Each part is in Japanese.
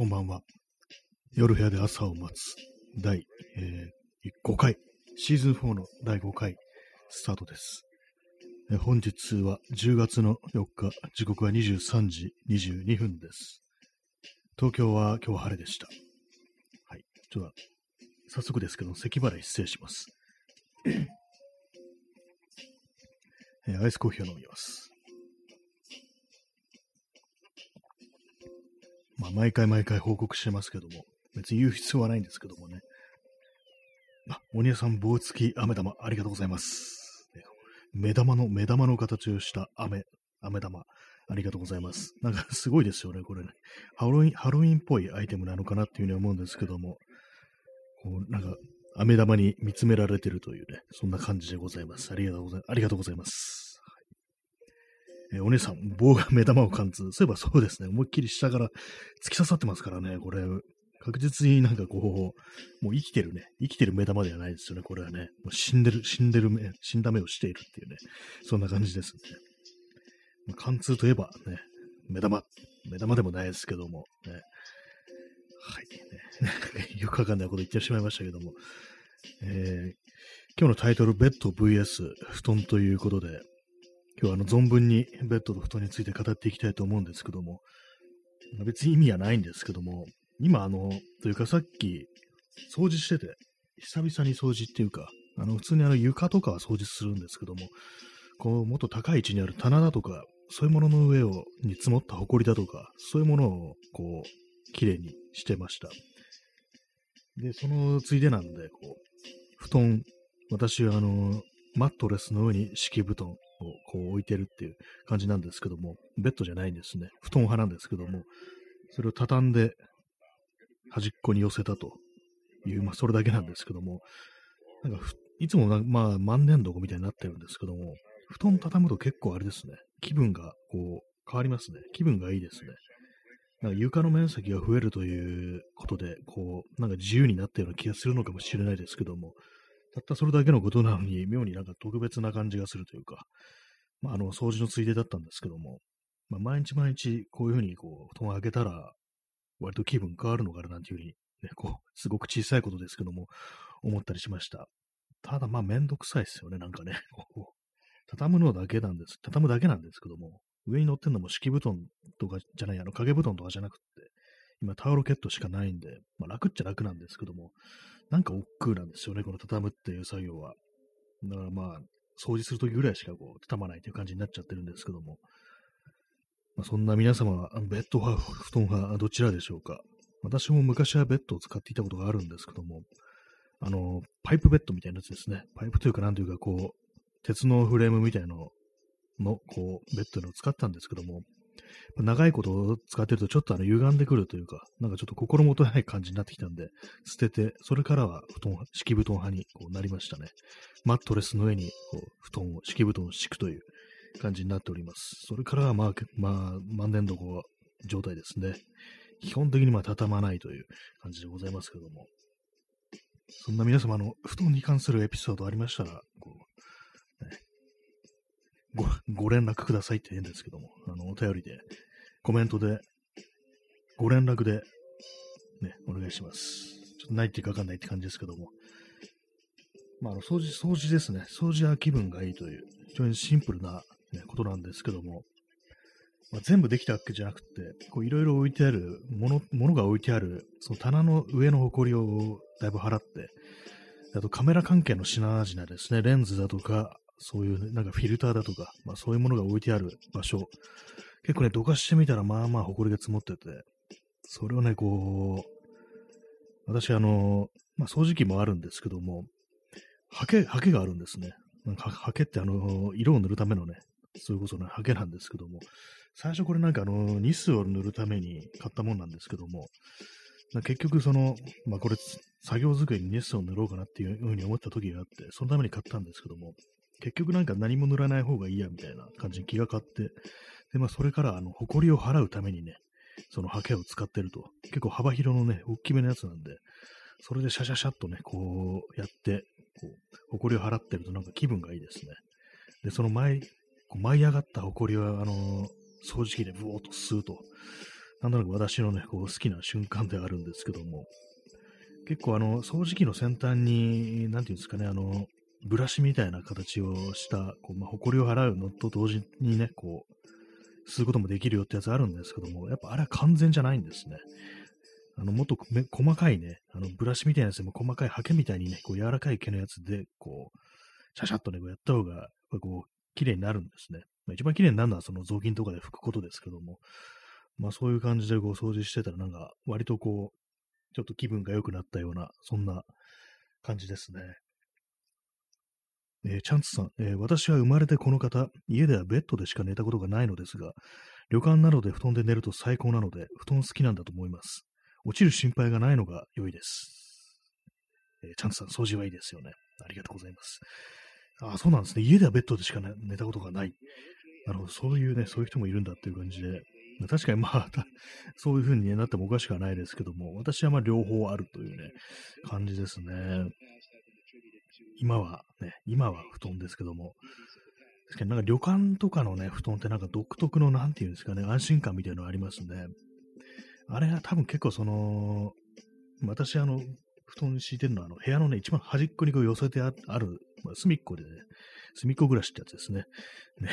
こんばんは。夜部屋で朝を待つ第、えー5回、シーズン4の第5回スタートです。えー本日は10月の4日、時刻は23時22分です。東京は今日晴れでした。はい。ちょっと、早速ですけど、咳払い失礼します。えーアイスコーヒーを飲みます。まあ、毎回毎回報告してますけども、別に言う必要はないんですけどもね。あ、鬼屋さん棒付き飴玉、ありがとうございます。目玉の、目玉の形をした飴、飴玉、ありがとうございます。なんかすごいですよね、これね。ハロウィン、ハロウィンっぽいアイテムなのかなっていうふうに思うんですけども、こう、なんか、飴玉に見つめられてるというね、そんな感じでございます。ありがとうございありがとうございます。えお姉さん、棒が目玉を貫通。そういえばそうですね。思いっきり下から突き刺さってますからね、これ。確実になんかこう、もう生きてるね。生きてる目玉ではないですよね、これはね。もう死んでる、死んでる目、死んだ目をしているっていうね。そんな感じですね。まあ貫通といえばね、目玉。目玉でもないですけども、ね。はい。ね、よくわかんないこと言ってしまいましたけども。えー今日のタイトル、ベッド VS 布団ということで、今日はあの存分にベッドと布団について語っていきたいと思うんですけども、別に意味はないんですけども、今あの、というかさっき掃除してて、久々に掃除っていうか、あの普通にあの床とかは掃除するんですけども、こうもっと高い位置にある棚だとか、そういうものの上をに積もった埃だとか、そういうものをこう、きれいにしてました。で、そのついでなんで、こう、布団、私はあの、マットレスの上に敷布団こう置いてるっていう感じなんですけども、ベッドじゃないんですね。布団派なんですけども、それを畳んで端っこに寄せたという、まあそれだけなんですけども、なんかいつもなまあ万年床みたいになってるんですけども、布団畳むと結構あれですね、気分がこう変わりますね。気分がいいですね。なんか床の面積が増えるということで、こう、なんか自由になったような気がするのかもしれないですけども、たったそれだけのことなのに、妙になんか特別な感じがするというか、まあ、あの、掃除のついでだったんですけども、まあ、毎日毎日こういうふうにこう、布団を開けたら、割と気分変わるのかななんていうふうに、ね、こう、すごく小さいことですけども、思ったりしました。ただ、まあ、めんどくさいですよね、なんかね。こう畳むのだけなんです。畳むだけなんですけども、上に乗ってんのも敷布団とかじゃない、あの、掛け布団とかじゃなくて、今タオルケットしかないんで、まあ、楽っちゃ楽なんですけども、なんか億劫なんですよね、この畳むっていう作業は。だからまあ、掃除するときぐらいしかこう、畳まないという感じになっちゃってるんですけども。まあ、そんな皆様は、ベッド派、布団派、どちらでしょうか。私も昔はベッドを使っていたことがあるんですけども、あの、パイプベッドみたいなやつですね。パイプというか、なんというか、こう、鉄のフレームみたいなのの、こう、ベッドのを使ったんですけども、長いこと使ってるとちょっとあの歪んでくるというか、なんかちょっと心もとない感じになってきたんで、捨てて、それからは布団、敷布団派にこうなりましたね。マットレスの上にこう布団を、敷布団を敷くという感じになっております。それからはまあ、まあ、万年床状態ですね。基本的にまあ畳まないという感じでございますけども。そんな皆様の布団に関するエピソードありましたら、こうねごご連絡くださいって言うんですけども、の、お便りで、コメントで、ご連絡で、ね、お願いします。ちょっとないっていうかわかんないって感じですけども。まあ、あの、掃除、掃除ですね。掃除は気分がいいという、非常にシンプルな、ね、ことなんですけども、まあ、全部できたわけじゃなくて、こう、いろいろ置いてある、もの、ものが置いてある、その棚の上の埃をだいぶ払って、あとカメラ関係の品々ですね、レンズだとか、そういう、ね、なんかフィルターだとか、まあそういうものが置いてある場所、結構ね、どかしてみたら、まあまあ埃が積もってて、それをね、こう、私、あの、まあ掃除機もあるんですけども、ハケ、ハケがあるんですね。なんかハケってあの、色を塗るためのね、そういうことね、ハケなんですけども、最初これなんかあの、ニスを塗るために買ったもんなんですけども、結局その、まあこれ、作業机にニスを塗ろうかなっていうふうに思った時があって、そのために買ったんですけども、結局なんか何も塗らない方がいいやみたいな感じに気が買って、で、まあそれからあの、埃を払うためにね、そのハケを使ってると、結構幅広のね、大きめのやつなんで、それでシャシャシャっとね、こうやって、こう、埃を払ってるとなんか気分がいいですね。で、その舞い、こう舞い上がった埃は、あの掃除機でブーっと吸うと。なんとなく私のね、こう好きな瞬間であるんですけども、結構あの、掃除機の先端に、なんていうんですかね、あの、ブラシみたいな形をした、こう、まあ、埃を払うのと同時にね、こう、吸うこともできるよってやつあるんですけども、やっぱあれは完全じゃないんですね。あの、もっと細かいね、あの、ブラシみたいなやつでも細かいハケみたいにね、こう、柔らかい毛のやつで、こう、シャシャッとね、こうやった方が、こう、綺麗になるんですね。まあ、一番綺麗になるのはその雑巾とかで拭くことですけども、まあそういう感じでこう掃除してたらなんか割とこう、ちょっと気分が良くなったような、そんな感じですね。えー、チャンツさん、えー、私は生まれてこの方、家ではベッドでしか寝たことがないのですが、旅館などで布団で寝ると最高なので、布団好きなんだと思います。落ちる心配がないのが良いです。えー、チャンツさん、掃除はいいですよね。ありがとうございます。あ、そうなんですね。家ではベッドでしか、ね、寝たことがない。なるほど、そういうね、そういう人もいるんだっていう感じで。確かにまあ、そういう風になってもおかしくはないですけども、私はまあ両方あるというね、感じですね。今はね、今は布団ですけども、確かになんか旅館とかのね、布団ってなんか独特のなんていうんですかね、安心感みたいなのありますね。あれは多分結構その、私あの、布団敷いてるのは、あの、部屋のね、一番端っこにこう寄せてある、まあ、隅っこでね、隅っこ暮らしってやつですね。ね。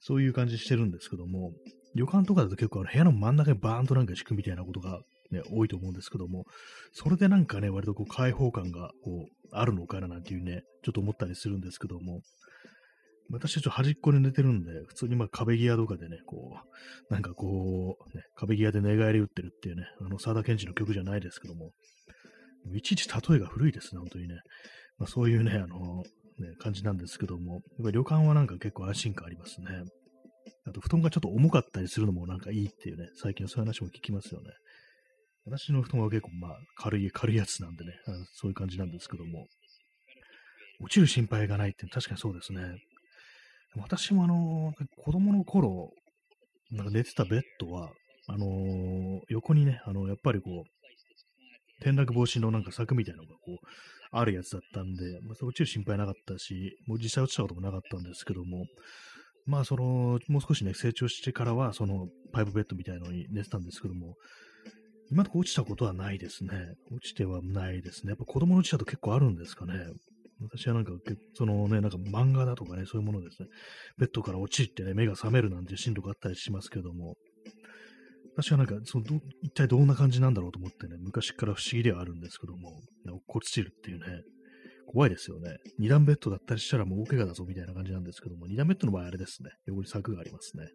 そういう感じしてるんですけども、旅館とかだと結構あの部屋の真ん中にバーンとなんか敷くみたいなことがね、多いと思うんですけども、それでなんかね、割とこう開放感がこう、あるのかななんていうね、ちょっと思ったりするんですけども、私はちょっと端っこで寝てるんで、普通にまあ壁際とかでね、こう、なんかこう、ね、壁際で寝返り打ってるっていうね、あの、沢田健二の曲じゃないですけども、いちいち例えが古いですね、本当にね。まあ、そういうね、あの、ね、感じなんですけども、やっぱり旅館はなんか結構安心感ありますね。あと、布団がちょっと重かったりするのもなんかいいっていうね、最近そういう話も聞きますよね。私の布団は結構まあ軽い、軽いやつなんでね、そういう感じなんですけども、落ちる心配がないって確かにそうですね。私もあの、子供の頃、なんか寝てたベッドは、あのー、横にね、あの、やっぱりこう、転落防止のなんか柵みたいなのがこう、あるやつだったんで、まあ、落ちる心配なかったし、もう実際落ちたこともなかったんですけども、まあ、その、もう少しね、成長してからは、その、パイプベッドみたいのに寝てたんですけども、今のとこ落ちたことはないですね。落ちてはないですね。やっぱ子供の落ちたと結構あるんですかね。私はなんか、そのね、なんか漫画だとかね、そういうものですね。ベッドから落ちてね、目が覚めるなんていう進路があったりしますけども、私はなんか、そのど、一体どんな感じなんだろうと思ってね、昔から不思議ではあるんですけども、落っこちるっていうね、怖いですよね。二段ベッドだったりしたらもう大怪我だぞみたいな感じなんですけども、二段ベッドの場合あれですね、横に柵がありますね。はい。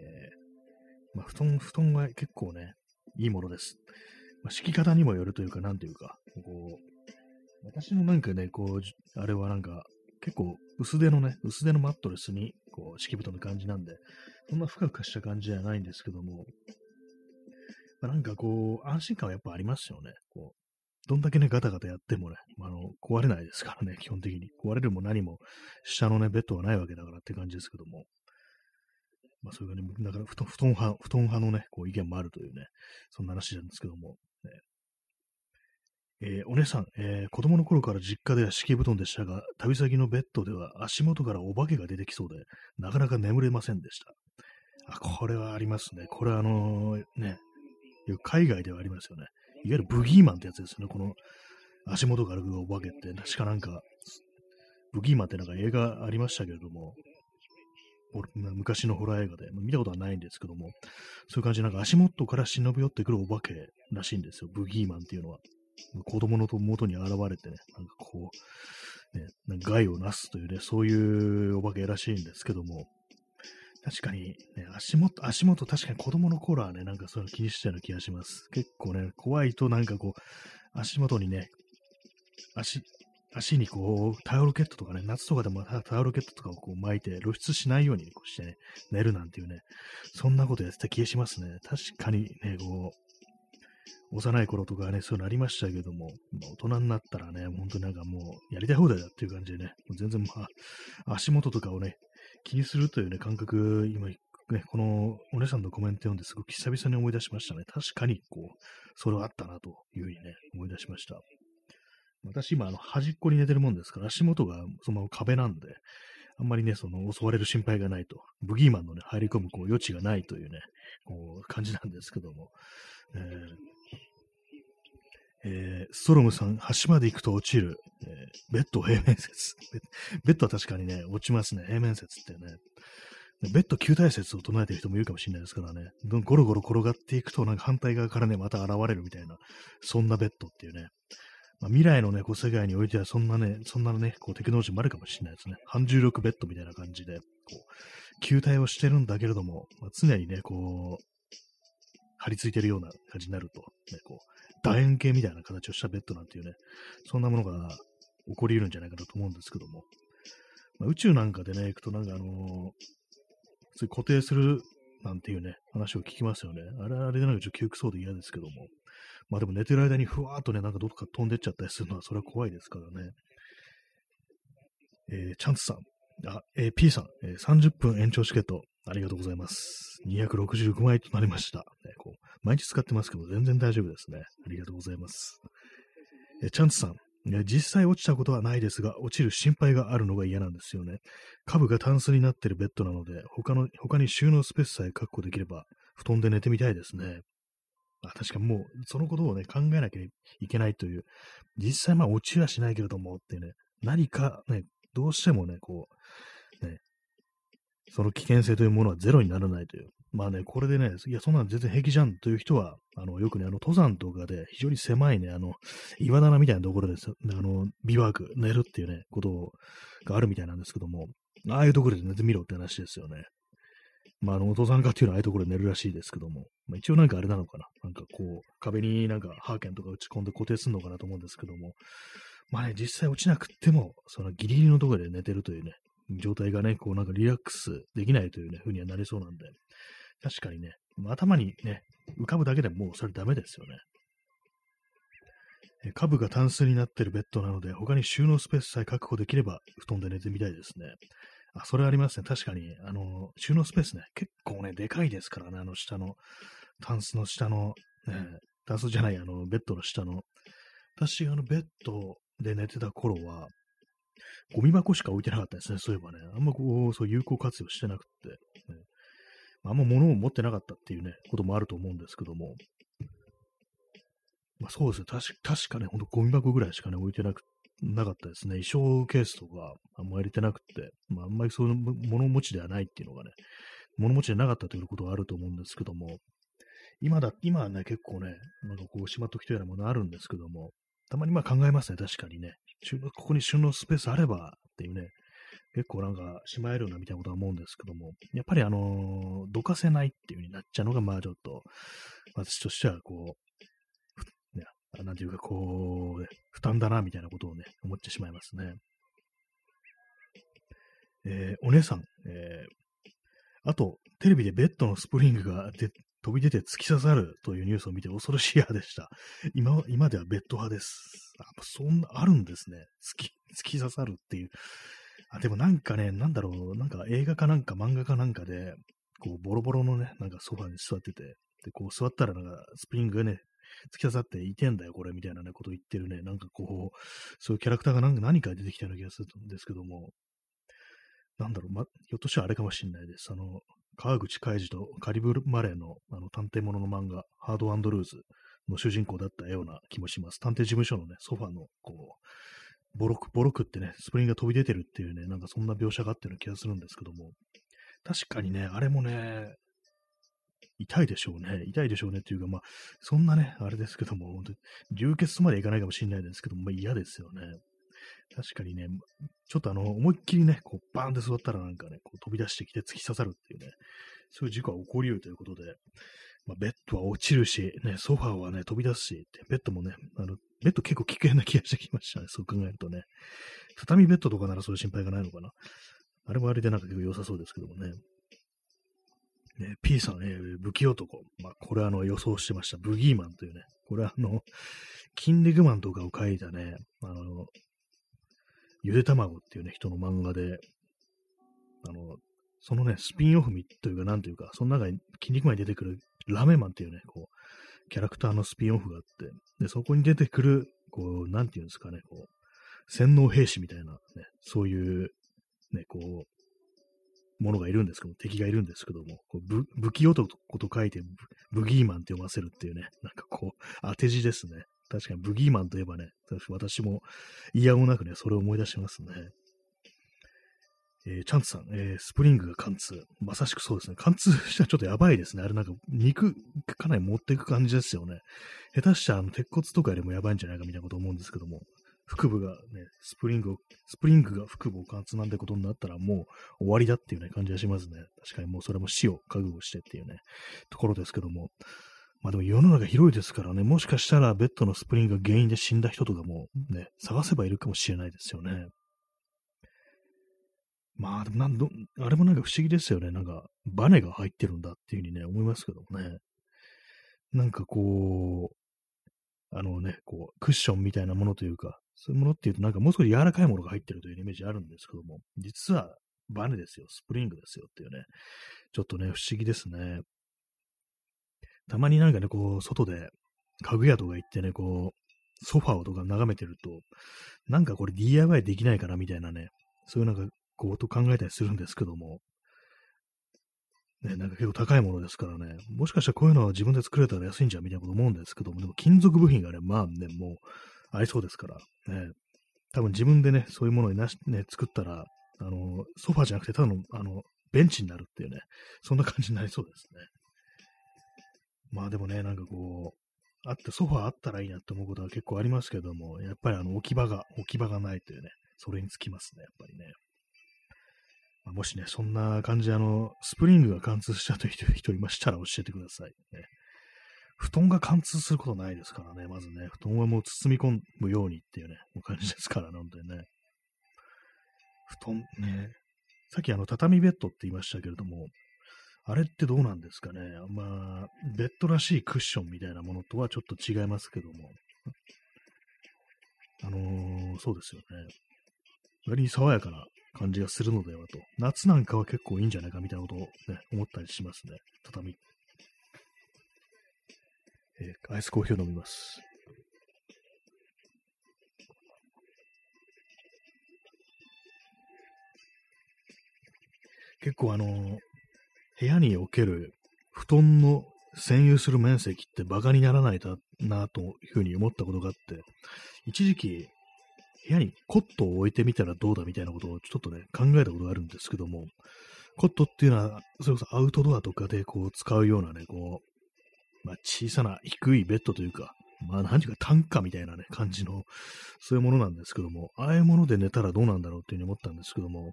えー、まあ、布団、布団は結構ね、いいものです。まあ、敷き方にもよるというか、なんというか、こう、私のなんかね、こう、あれはなんか、結構薄手のね、薄手のマットレスに、こう、敷布団の感じなんで、そんなふかふかした感じじゃないんですけども、まあ、なんかこう、安心感はやっぱありますよね。こうどんだけね、ガタガタやってもね、あの、壊れないですからね、基本的に。壊れるも何も、下のね、ベッドはないわけだからって感じですけども。まあ、そういうね、だから布団、布団派、布団派のね、こう、意見もあるというね、そんな話なんですけども。ね、えー、お姉さん、えー、子供の頃から実家では敷布団でしたが、旅先のベッドでは足元からお化けが出てきそうで、なかなか眠れませんでした。あ、これはありますね。これはあのー、ね、海外ではありますよね。いわゆるブギーマンってやつですよね。この足元からお化けって、確かなんか、ブギーマンってなんか映画ありましたけれども、昔のホラー映画で、見たことはないんですけども、そういう感じでなんか足元から忍び寄ってくるお化けらしいんですよ。ブギーマンっていうのは。子供の元に現れてね、なんかこう、ね、なんか害をなすというね、そういうお化けらしいんですけども、確かに、ね、足元、足元、確かに子供の頃はね、なんかそういうの気にしてたような気がします。結構ね、怖いとなんかこう、足元にね、足、足にこう、タオルケットとかね、夏とかでもタオルケットとかをこう巻いて露出しないようにこうしてね、寝るなんていうね、そんなことやってた気がしますね。確かにね、こう、幼い頃とかね、そういうのありましたけども、大人になったらね、本当になんかもう、やりたい放題だっていう感じでね、もう全然まあ、足元とかをね、気にするというね、感覚、今、ね、このお姉さんのコメント読んですごく久々に思い出しましたね。確かに、こう、それはあったなというふうにね、思い出しました。私今、あの、端っこに寝てるもんですから、足元がそのまま壁なんで、あんまりね、その襲われる心配がないと、ブギーマンのね、入り込むこう余地がないというね、こう感じなんですけども、えーえー、ストロムさん、橋まで行くと落ちる、えー、ベッド平面説。ベッドは確かにね、落ちますね、平面説ってね。ベッド球体説を唱えてる人もいるかもしれないですからね、ゴロゴロ転がっていくと、なんか反対側からね、また現れるみたいな、そんなベッドっていうね。まあ、未来のね、こう世界においてはそんなね、そんなね、こうテクノロジーもあるかもしれないですね。反重力ベッドみたいな感じで、こう、球体をしてるんだけれども、まあ、常にね、こう、張り付いてるような感じになると、ね、こう、楕円形みたいな形をしたベッドなんていうね、そんなものが起こり得るんじゃないかなと思うんですけども、まあ、宇宙なんかでね、行くとなんかあのー、そういう固定するなんていうね、話を聞きますよね。あれあれでなんかちょっと窮屈そうで嫌ですけども、まあでも寝てる間にふわーっとね、なんかどっか飛んでっちゃったりするのは、それは怖いですからね。えー、チャンツさん。あ、えー、P さん、えー、30分延長チケット、ありがとうございます。265枚となりました。ね、こう毎日使ってますけど、全然大丈夫ですね。ありがとうございます。えー、チャンツさん、実際落ちたことはないですが、落ちる心配があるのが嫌なんですよね。株がタンスになってるベッドなので、他の、他に収納スペースさえ確保できれば、布団で寝てみたいですね。あ確かもう、そのことをね、考えなきゃいけないという、実際まあ落ちはしないけれどもってね、何かね、どうしてもね、こう、ね、その危険性というものはゼロにならないという。まあね、これでね、いや、そんなの全然平気じゃんという人は、あの、よくね、あの、登山とかで非常に狭いね、あの、岩棚みたいなところです、あの、ビワーク、寝るっていうね、ことがあるみたいなんですけども、ああいうところで寝てみろって話ですよね。まあ、あの、登山家っていうのはああいうところで寝るらしいですけども、まあ、一応なんかあれなのかな。なんかこう、壁になんかハーケンとか打ち込んで固定するのかなと思うんですけども、まあね、実際落ちなくても、そのギリギリのところで寝てるというね、状態がね、こうなんかリラックスできないというね、風にはなりそうなんで、確かにね、頭にね、浮かぶだけでもうそれダメですよね。え株がタンスになってるベッドなので、他に収納スペースさえ確保できれば、布団で寝てみたいですね。あ、それありますね。確かに、あの、収納スペースね、結構ね、でかいですからね、あの下の、タンスの下の、ね、タンスじゃない、あの、ベッドの下の。私、あの、ベッドで寝てた頃は、ゴミ箱しか置いてなかったですね、そういえばね。あんまこう、そう有効活用してなくて、ね、あんま物を持ってなかったっていうね、こともあると思うんですけども。まあ、そうですね、確かね、ほんとゴミ箱ぐらいしかね、置いてなくなかったですね。衣装ケースとか、あんまり入れてなくて、まあ、あんまりそういう物持ちではないっていうのがね、物持ちでなかったということがあると思うんですけども、今だ、今はね、結構ね、なんかこう、しまっときたようなものあるんですけども、たまにまあ考えますね、確かにね。ここに収納スペースあればっていうね、結構なんかしまえるようなみたいなことは思うんですけども、やっぱりあのー、どかせないっていう風になっちゃうのが、まあちょっと、私としてはこう、なんていうか、こう、負担だな、みたいなことをね、思ってしまいますね。えー、お姉さん、えー、あと、テレビでベッドのスプリングがで飛び出て突き刺さるというニュースを見て恐ろしい派でした。今、今ではベッド派です。あ、そんな、あるんですね。突き、突き刺さるっていう。あ、でもなんかね、なんだろう、なんか映画かなんか漫画かなんかで、こう、ボロボロのね、なんかソファに座ってて、で、こう座ったらなんかスプリングがね、突き刺さっていてんだよ、これ、みたいなね、ことを言ってるね、なんかこう、そういうキャラクターがなんか何か出てきたような気がするんですけども、なんだろう、ま、ひょっとしたらあれかもしれないです。あの、川口海二とカリブル・マレーのあの探偵ものの漫画、ハードルーズの主人公だったような気もします。探偵事務所のね、ソファの、こう、ボロク、ボロクってね、スプリングが飛び出てるっていうね、なんかそんな描写があったような気がするんですけども、確かにね、あれもね、痛いでしょうね。痛いでしょうねっていうか、まあ、そんなね、あれですけども、本当流血までいかないかもしれないですけども、まあ、嫌ですよね。確かにね、ちょっとあの、思いっきりね、こう、バーンって座ったらなんかね、こう飛び出してきて突き刺さるっていうね、そういう事故は起こり得るということで、まあ、ベッドは落ちるし、ね、ソファーはね、飛び出すし、ベッドもね、あの、ベッド結構危険な気がしてきましたね、そう考えるとね。畳ベッドとかならそういう心配がないのかな。あれもあれでなんか結構良さそうですけどもね。ね、P さん、ね、武器男。まあ、これあの予想してました。ブギーマンというね、これはあの、キングマンとかを書いたね、あの、ゆで卵っていうね、人の漫画で、あの、そのね、スピンオフみというか、なんというか、その中に、筋肉マンに出てくるラメマンっていうね、こう、キャラクターのスピンオフがあって、で、そこに出てくる、こう、なんていうんですかね、こう、洗脳兵士みたいな、ね、そういうね、こう、ものがいるんですけども、敵がいるんですけども、こう武器男と書いてブ、ブギーマンって読ませるっていうね、なんかこう、当て字ですね。確かにブギーマンといえばね、私も嫌もなくね、それを思い出しますね。えー、チャンツさん、えー、スプリングが貫通。まさしくそうですね。貫通したらちょっとやばいですね。あれなんか肉かなり持っていく感じですよね。下手したらあの鉄骨とかよりもやばいんじゃないかみたいなこと思うんですけども。腹部がね、スプリングを、スプリングが腹部を貫通なんてことになったらもう終わりだっていうね、感じがしますね。確かにもうそれも死を覚悟してっていうね、ところですけども。まあでも世の中広いですからね、もしかしたらベッドのスプリングが原因で死んだ人とかもね、探せばいるかもしれないですよね。まあ、でもなんど、あれもなんか不思議ですよね。なんか、バネが入ってるんだっていうふうにね、思いますけどもね。なんかこう、あのね、こう、クッションみたいなものというか、そういうものっていうと、なんかもう少し柔らかいものが入ってるというイメージあるんですけども、実はバネですよ、スプリングですよっていうね、ちょっとね、不思議ですね。たまになんかね、こう、外で家具屋とか行ってね、こう、ソファーとか眺めてると、なんかこれ DIY できないかなみたいなね、そういうなんかこうと考えたりするんですけども、ね、なんか結構高いものですからね、もしかしたらこういうのは自分で作れたら安いんじゃみたいなこと思うんですけども、でも金属部品がね、まあね、もうありそうですから、ね、多分自分でね、そういうものになし、ね、作ったら、あの、ソファーじゃなくてただの、あの、ベンチになるっていうね、そんな感じになりそうですね。まあでもね、なんかこう、あってソファーあったらいいなって思うことは結構ありますけども、やっぱりあの置き場が、置き場がないというね、それにつきますね、やっぱりね。まあ、もしね、そんな感じで、あの、スプリングが貫通したという人いましたら教えてください。ね、布団が貫通することないですからね、まずね、布団はもう包み込むようにっていうね、もう感じですからね、本当にね。布団ね、さっきあの、畳ベッドって言いましたけれども、あれってどうなんですかね。まあ、ベッドらしいクッションみたいなものとはちょっと違いますけども。あのー、そうですよね。割に爽やかな感じがするのではと。夏なんかは結構いいんじゃないかみたいなことをね、思ったりしますね。畳。えー、アイスコーヒーを飲みます。結構あの、部屋における布団の占有する面積ってバカにならないだなというふうに思ったことがあって、一時期部屋にコットを置いてみたらどうだみたいなことをちょっとね、考えたことがあるんですけども、コットっていうのは、それこそアウトドアとかでこう使うようなね、こう、まあ小さな低いベッドというか、まあ何ていうか単価みたいなね、感じの、そういうものなんですけども、ああいうもので寝たらどうなんだろうっていうふうに思ったんですけども、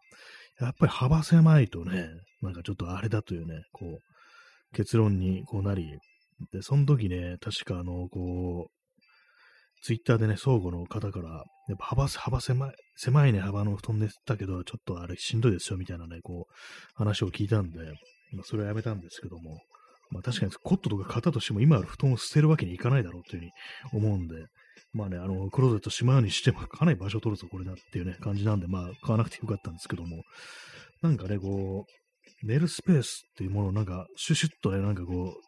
やっぱり幅狭いとね、なんかちょっとあれだというね、こう、結論にこうなり、で、その時ね、確かあの、こう、ツイッターでね、相互の方から、やっぱ幅、幅狭い、狭いね、幅の布団でしたけど、ちょっとあれしんどいですよ、みたいなね、こう、話を聞いたんで、まあ、それはやめたんですけども、まあ確かにコットとか型としても今ある布団を捨てるわけにいかないだろうというふうに思うんで、まあね、あの、クローゼットしまうようにしてもかなり場所を取るぞ、これだっていうね、感じなんで、まあ買わなくてよかったんですけども、なんかね、こう、寝るスペースっていうものをなんか、シュシュッとね、なんかこう、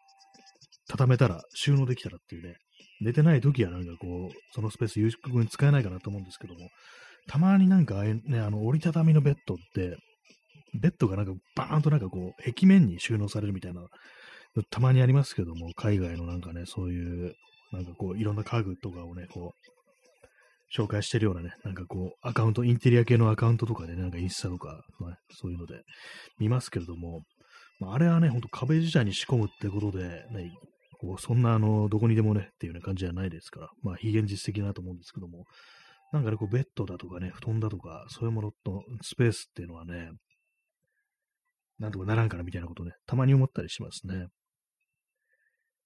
畳めたら、収納できたらっていうね、寝てない時はなんかこう、そのスペース有効に使えないかなと思うんですけども、たまになんかあね、あの、折りたたみのベッドって、ベッドがなんかバーンとなんかこう、壁面に収納されるみたいな、たまにありますけども、海外のなんかね、そういう、なんかこう、いろんな家具とかをね、こう、紹介してるようなね、なんかこう、アカウント、インテリア系のアカウントとかで、ね、なんかインスタとか、まあ、そういうので見ますけれども、まあ、あれはね、ほんと壁自体に仕込むってことで、ね、こうそんなあの、どこにでもね、っていうような感じじゃないですから、まあ、非現実的なと思うんですけども、なんかね、こう、ベッドだとかね、布団だとか、そういうものとスペースっていうのはね、なんとかならんからみたいなことね、たまに思ったりしますね。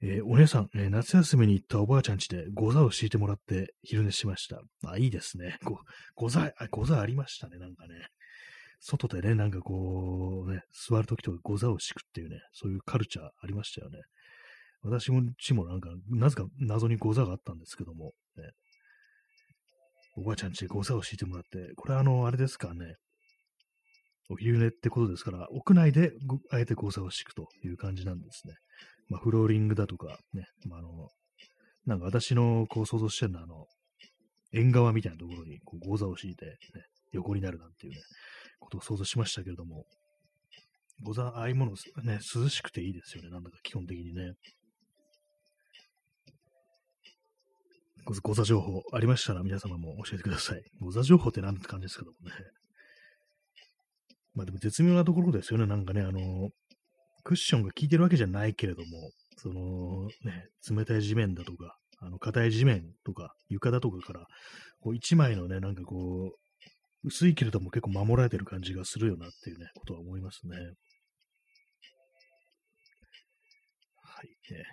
えー、お姉さん、えー、夏休みに行ったおばあちゃん家でご座を敷いてもらって昼寝しました。あ、いいですね。ご、ご座、あ、ご座ありましたね、なんかね。外でね、なんかこう、ね、座るときとかご座を敷くっていうね、そういうカルチャーありましたよね。私もちもなんか、なぜか謎にゴザがあったんですけども、ね、おばあちゃんちでゴザを敷いてもらって、これあの、あれですかね、お昼寝ってことですから、屋内であえてゴザを敷くという感じなんですね。まあ、フローリングだとか、ね、まあ、あの、なんか私のこう想像してるのは、あの、縁側みたいなところにこうゴザを敷いて、ね、横になるなんていうね、ことを想像しましたけれども、ござ、ああいうもの、ね、涼しくていいですよね。なんだか基本的にね。ご座情報ありましたら皆様も教えてください。ご座情報って何って感じですけどもね。まあでも絶妙なところですよね。なんかね、あの、クッションが効いてるわけじゃないけれども、そのね、冷たい地面だとか、あの、硬い地面とか、床だとかから、こう、一枚のね、なんかこう、薄いけれども結構守られてる感じがするよなっていうね、ことは思いますね。はい、ね。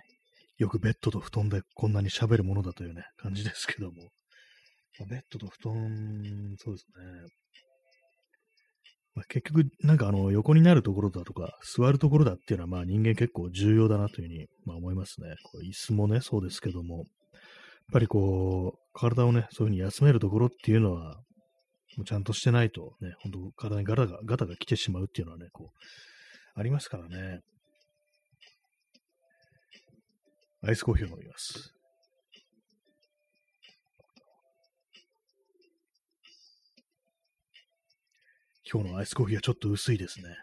よくベッドと布団でこんなに喋るものだというね、感じですけども。ま、ベッドと布団、そうですね。まあ、結局、なんかあの、横になるところだとか、座るところだっていうのは、まあ人間結構重要だなというふうに、まあ思いますね。こう椅子もね、そうですけども、やっぱりこう、体をね、そういうふうに休めるところっていうのは、もうちゃんとしてないとね、本当体にガタが、ガタが来てしまうっていうのはね、こう、ありますからね。アイスコーヒーを飲みます。今日のアイスコーヒーはちょっと薄いですね。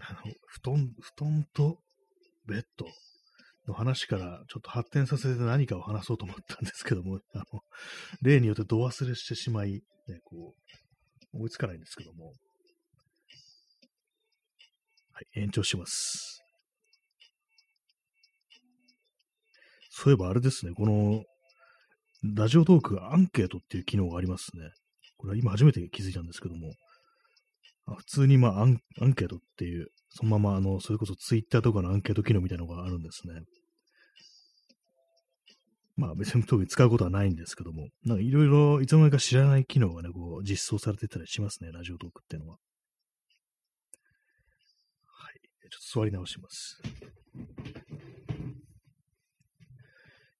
あの、布団、布団とベッドの話からちょっと発展させて何かを話そうと思ったんですけども、あの、例によって度忘れしてしまい、ね、こう、思いつかないんですけども。はい、延長します。そういえばあれですね、この、ラジオトークアンケートっていう機能がありますね。これは今初めて気づいたんですけども、あ普通にまあアンアンケートっていう、そのままあの、それこそツイッターとかのアンケート機能みたいなのがあるんですね。まあ別に特に使うことはないんですけども、なんかいろいろいつの間にか知らない機能がね、こう実装されてたりしますね、ラジオトークっていうのは。はい。ちょっと座り直します。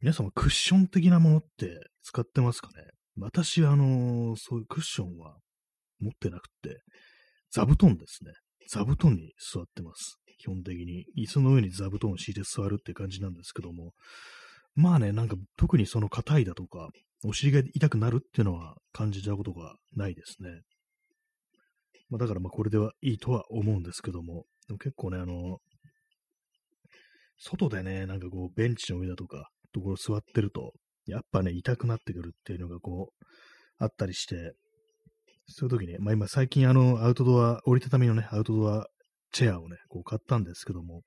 皆様クッション的なものって使ってますかね？私、あの、そういうクッションは持ってなくて、座布団ですね。座布団に座ってます。基本的に。椅子の上に座布団を敷いて座るって感じなんですけども。まあね、なんか特にその硬いだとか、お尻が痛くなるっていうのは感じたことがないですね。まあ、だからまあこれではいいとは思うんですけども、でも結構ね、あの、外でね、なんかこうベンチの上だとか、ところ座ってると、やっぱね、痛くなってくるっていうのがこう、あったりして、そういう時に、まあ今最近あの、アウトドア、折りたたみのね、アウトドアチェアをね、こう買ったんですけども、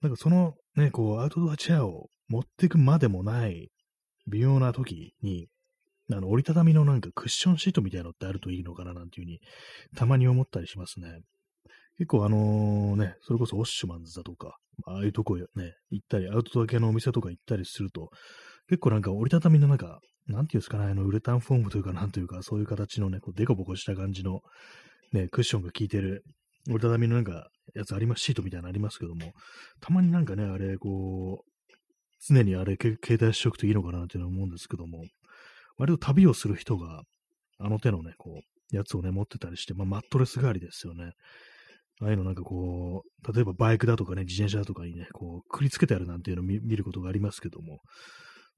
なんかそのね、こう、アウトドアチェアを持っていくまでもない微妙な時に、あの、折りたたみのなんかクッションシートみたいなのってあるといいのかななんていうふうに、たまに思ったりしますね。結構あのね、それこそオッシュマンズだとか、ああいうとこね、行ったり、アウトドア系のお店とか行ったりすると、結構なんか折りたたみのなんか、なんていうんですかね、あのウレタンフォームというか、なんというか、そういう形のね、こうデコボコした感じの、ね、クッションが効いてる、折りたたみのなんか、やつあります、シートみたいなのありますけども、たまになんかね、あれ、こう、常にあれ、携帯しておくといいのかなっていうのは思うんですけども、割と旅をする人が、あの手のね、こう、やつをね、持ってたりして、まあ、マットレス代わりですよね。ああいうのなんかこう、例えばバイクだとかね、自転車だとかにね、こう、くりつけてあるなんていうのを見ることがありますけども、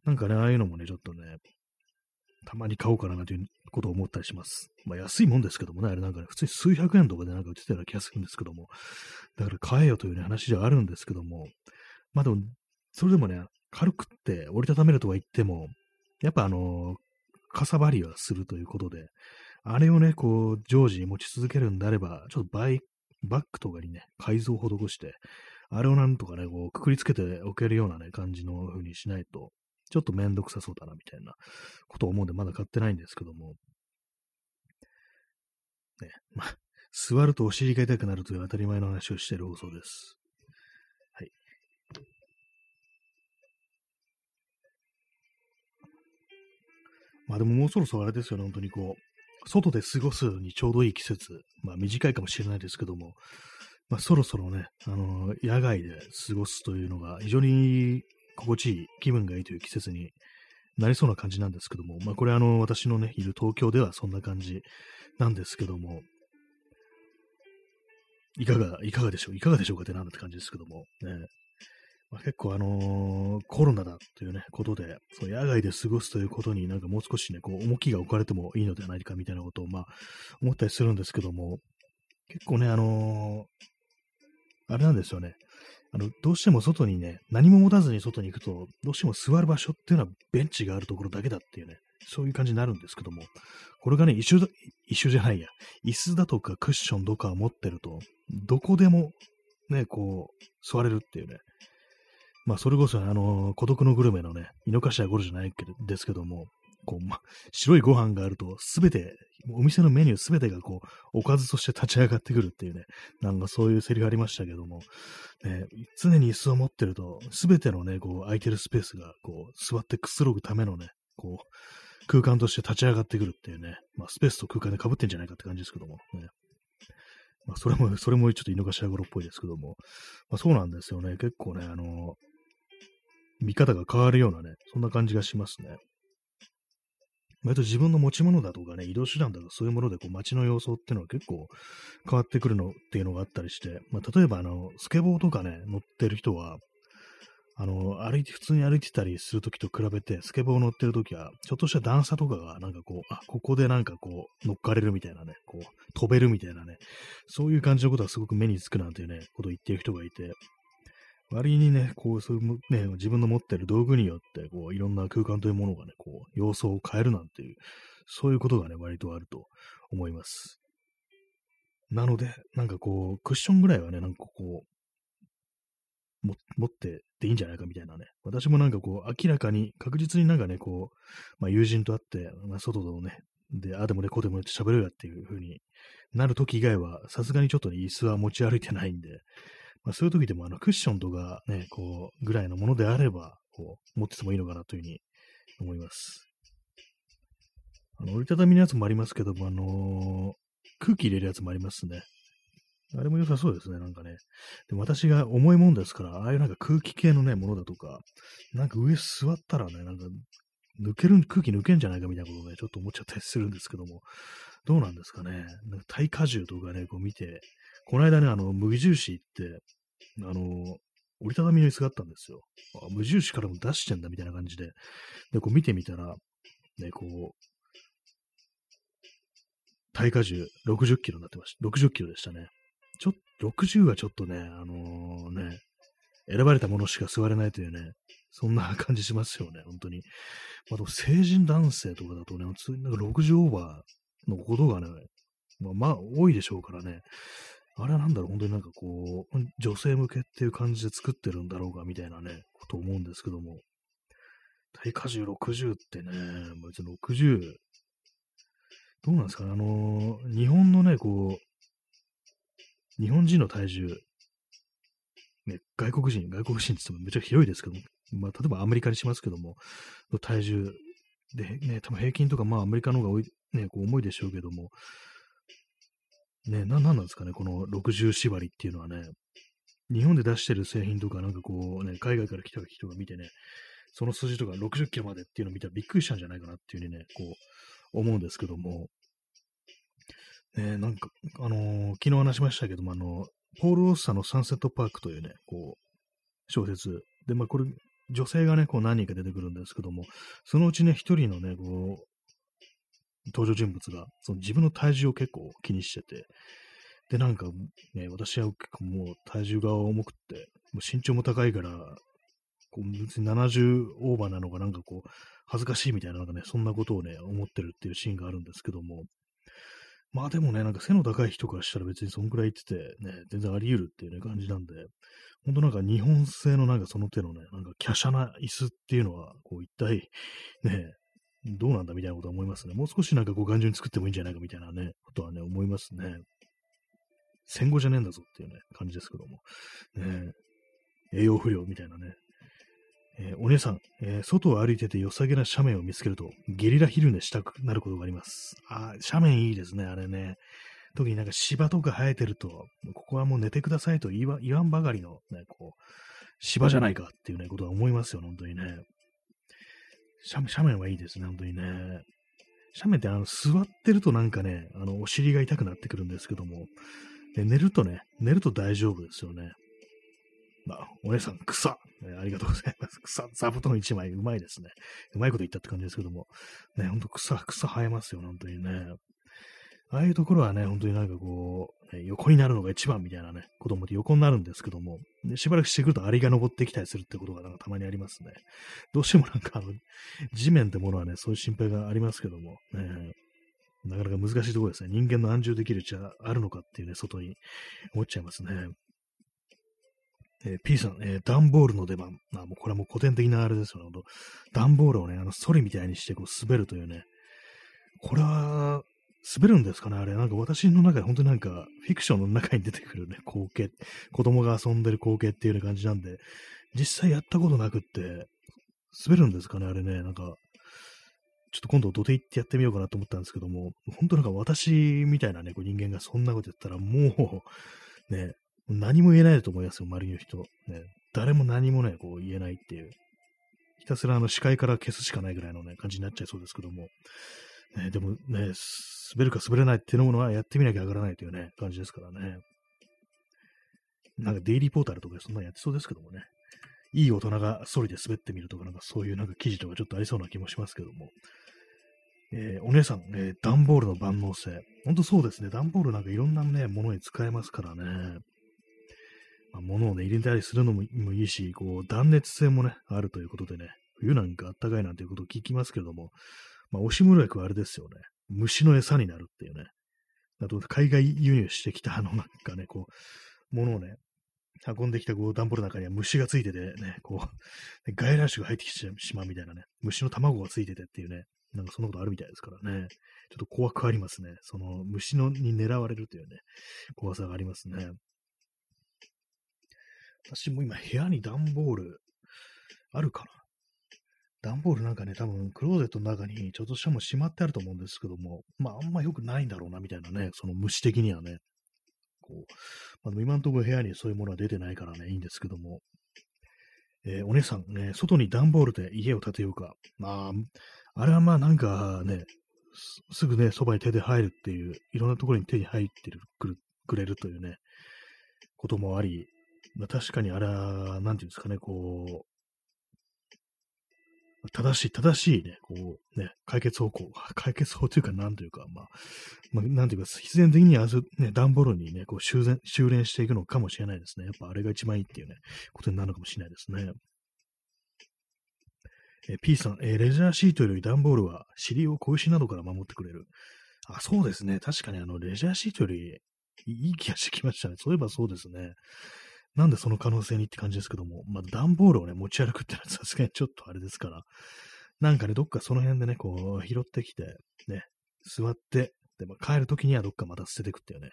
なんかね、ああいうのもね、ちょっとね、たまに買おうかななんていうことを思ったりします。まあ安いもんですけどもね、あれなんかね、普通に数百円とかでなんか売ってたような気がするんですけども、だから買えよというね、話ではあるんですけども、まあでも、それでもね、軽くって折りたためるとは言っても、やっぱあの、かさばりはするということで、あれをね、こう、常時持ち続けるんであれば、ちょっとバイバッグとかにね、改造を施して、あれをなんとかね、こう、くくりつけておけるようなね、感じの風にしないと、ちょっとめんどくさそうだな、みたいなことを思うんで、まだ買ってないんですけども。ね、まあ、座るとお尻が痛くなるという当たり前の話をしている放送です。はい。まあでももうそろそろあれですよね、本当にこう、外で過ごすにちょうどいい季節、まあ短いかもしれないですけども、まあそろそろね、あのー、野外で過ごすというのが非常に心地いい、気分がいいという季節になりそうな感じなんですけども、まあこれあの、私のね、いる東京ではそんな感じなんですけども、いかが、いかがでしょういかがでしょうかってなんだって感じですけども、ね。まあ、結構あのー、コロナだというね、ことで、その野外で過ごすということになんかもう少しね、こう、重きが置かれてもいいのではないかみたいなことを、まあ、思ったりするんですけども、結構ね、あのー、あれなんですよね。あの、どうしても外にね、何も持たずに外に行くと、どうしても座る場所っていうのはベンチがあるところだけだっていうね、そういう感じになるんですけども、これがね、一緒だ、一緒じゃないや、椅子だとかクッションとかを持ってると、どこでもね、こう、座れるっていうね、まあ、それこそ、あの、孤独のグルメのね、井の頭頃じゃないけどですけども、こう、ま、白いご飯があると、すべて、お店のメニューすべてがこう、おかずとして立ち上がってくるっていうね、なんかそういうセリフありましたけども、ね、常に椅子を持ってると、すべてのね、こう、空いてるスペースが、こう、座ってくつろぐためのね、こう、空間として立ち上がってくるっていうね、まあ、スペースと空間で被ってんじゃないかって感じですけども、ね。まあ、それも、それもちょっと井の頭頃っぽいですけども、まあ、そうなんですよね。結構ね、あの、見方が変わるようなね、そんな感じがしますね。割と自分の持ち物だとかね、移動手段だとかそういうものでこう街の様相っていうのは結構変わってくるのっていうのがあったりして、まあ、例えばあの、スケボーとかね、乗ってる人は、あの、歩いて、普通に歩いてたりするときと比べて、スケボー乗ってるときは、ちょっとした段差とかが、なんかこう、あ、ここでなんかこう、乗っかれるみたいなね、こう、飛べるみたいなね、そういう感じのことがすごく目につくなんていうね、ことを言ってる人がいて、割にね、こう、そういうね、自分の持ってる道具によって、こう、いろんな空間というものがね、こう、様相を変えるなんていう、そういうことがね、割とあると思います。なので、なんかこう、クッションぐらいはね、なんかこう、も持ってていいんじゃないかみたいなね。私もなんかこう、明らかに、確実になんかね、こう、まあ友人と会って、まあ外のね、で、あでもね、こうでもねって喋るやっていう風になるとき以外は、さすがにちょっとね、椅子は持ち歩いてないんで、まあ、そういう時でもあのクッションとかね、こう、ぐらいのものであれば、こう、持っててもいいのかなというふうに思います。あの、折りたたみのやつもありますけども、あのー、空気入れるやつもありますね。あれも良さそうですね、なんかね。でも私が重いもんですから、ああいうなんか空気系のね、ものだとか、なんか上座ったらね、なんか抜ける、空気抜けんじゃないかみたいなことをね、ちょっと思っちゃったりするんですけども、どうなんですかね。なんか耐荷重とかね、こう見て、この間ね、あの、無印行って、あの、折りたたみの椅子があったんですよ。あ無印からも出してんだみたいな感じで。で、こう見てみたら、ね、こう、耐荷重60キロになってました。60キロでしたね。ちょっと、60はちょっとね、あのー、ね、選ばれたものしか座れないというね、そんな感じしますよね、本当に。あと、成人男性とかだとね、普通になんか60オーバーのことがね、まあ、まあ、多いでしょうからね、あれはなんだろう、本当になんかこう、女性向けっていう感じで作ってるんだろうか、みたいなね、こと思うんですけども、耐荷重60ってね、別に60、どうなんですかね、あの、日本のね、こう、日本人の体重、ね、外国人、外国人って言ってもめっちゃ広いですけども、まあ、例えばアメリカにしますけども、体重で、ね、多分平均とか、まあアメリカの方が多い、ね、こう重いでしょうけども、ね、な、なんなんですかね、この60縛りっていうのはね、日本で出してる製品とか、なんかこうね、海外から来た人が見てね、その数字とか60キロまでっていうのを見たらびっくりしたんじゃないかなっていうふうにね、こう、思うんですけども、ね、なんか、あのー、昨日話しましたけども、あの、ポール・オッサのサンセット・パークというね、こう、小説。で、まあ、これ、女性がね、こう何人か出てくるんですけども、そのうちね、一人のね、こう、登場人物が、その自分の体重を結構気にしてて、で、なんか、ね、私は結構もう体重が重くって、もう身長も高いから、こう別に70オーバーなのがなんかこう、恥ずかしいみたいな、なんかね、そんなことをね、思ってるっていうシーンがあるんですけども、まあでもね、なんか背の高い人からしたら別にそんくらい言ってて、ね、全然あり得るっていうね、感じなんで、ほんとなんか日本製のなんかその手のね、なんか華奢な椅子っていうのは、こう一体、ね、どうなんだみたいなことは思いますね。もう少しなんかこう頑丈に作ってもいいんじゃないかみたいなね、ことはね、思いますね。戦後じゃねえんだぞっていうね、感じですけども。ね、栄養不良みたいなね。えー、お姉さん、えー、外を歩いてて良さげな斜面を見つけると、ゲリラ昼寝したくなることがあります。あ斜面いいですね、あれね。特になんか芝とか生えてると、ここはもう寝てくださいと言わ言わんばかりの、ね、こう、芝じゃないかっていうね、ことは思いますよ、本当にね。斜面、斜面はいいですね、本当にね。斜面ってあの座ってるとなんかね、あのお尻が痛くなってくるんですけども、で寝るとね、寝ると大丈夫ですよね。まあ、お姉さん、草、ね、ありがとうございます。草、座布団一枚、うまいですね。うまいこと言ったって感じですけども。ね、ほんと草、草生えますよ、本当にね。ああいうところはね、本当になんかこう、横になるのが一番みたいなね、子供って横になるんですけども、しばらくしてくるとアリが登ってきたりするってことがなんかたまにありますね。どうしてもなんかあの、地面ってものはね、そういう心配がありますけども、ね、なかなか難しいところですね。人間の安住できるうちはあるのかっていうね、外に思っちゃいますね。えー、P さん、えー、段ボールの出番。あ、もうこれはもう古典的なあれですよね。段ボールをね、あの、ソリみたいにしてこう滑るというね。これは、滑るんですかねあれ。なんか私の中で本当になんか、フィクションの中に出てくるね、光景、子供が遊んでる光景っていうような感じなんで、実際やったことなくって、滑るんですかねあれね。なんか、ちょっと今度土手行ってやってみようかなと思ったんですけども、本当なんか私みたいなね、こう人間がそんなこと言ったらもう、ね、何も言えないと思いますよ、周りの人。ね、誰も何もね、こう言えないっていう。ひたすらあの視界から消すしかないぐらいのね、感じになっちゃいそうですけども。ね、でもね、滑るか滑れないっていうものはやってみなきゃ上がらないというね、感じですからね。なんかデイリーポータルとかそんなやってそうですけどもね。いい大人がソリで滑ってみるとか、なんかそういうなんか記事とかちょっとありそうな気もしますけども。えー、お姉さん、えー、段ボールの万能性。ほんとそうですね。段ボールなんかいろんなね、ものに使えますからね。まあ、物をね、入れたりするのもいいし、こう、断熱性もね、あるということでね、冬なんかあったかいなんていうことを聞きますけども、まあ、押し室薬はあれですよね。虫の餌になるっていうね。あと、海外輸入してきたあの、なんかね、こう、物をね、運んできたこう段ボールの中には虫がついててね、こう、外来種が入ってきてしまうみたいなね、虫の卵がついててっていうね、なんかそんなことあるみたいですからね。ちょっと怖くありますね。その虫のに狙われるというね、怖さがありますね。私も今部屋に段ボールあるかな段ボールなんかね、多分クローゼットの中にちょっとしたもしまってあると思うんですけども、まああんま良くないんだろうなみたいなね、その虫的にはね。こう、まあ、今のところ部屋にそういうものは出てないからね、いいんですけども。えー、お姉さん、ね、外に段ボールで家を建てようか。まあ、あれはまあなんかね、すぐね、そばに手で入るっていう、いろんなところに手に入ってるくるくれるというね、こともあり、まあ、確かにあれは、なんていうんですかね、こう、正しい、正しいね、こう、ね、解決方向、解決法というか、なんというか、まあ、まあ、なんというか、必然的にあず、ね、段ボールにね、こう修繕、修練していくのかもしれないですね。やっぱあれが一番いいっていうね、ことになるのかもしれないですね。え P さん、え、レジャーシートより段ボールは尻を小石などから守ってくれる。あ、そうですね。確かにあの、レジャーシートよりいい気がしてきましたね。そういえばそうですね。なんでその可能性にって感じですけども、まあ、段ボールをね、持ち歩くってのはさすがにちょっとあれですから、なんかね、どっかその辺でね、こう、拾ってきて、ね、座って、で、まあ、帰るときにはどっかまた捨ててくっていうね。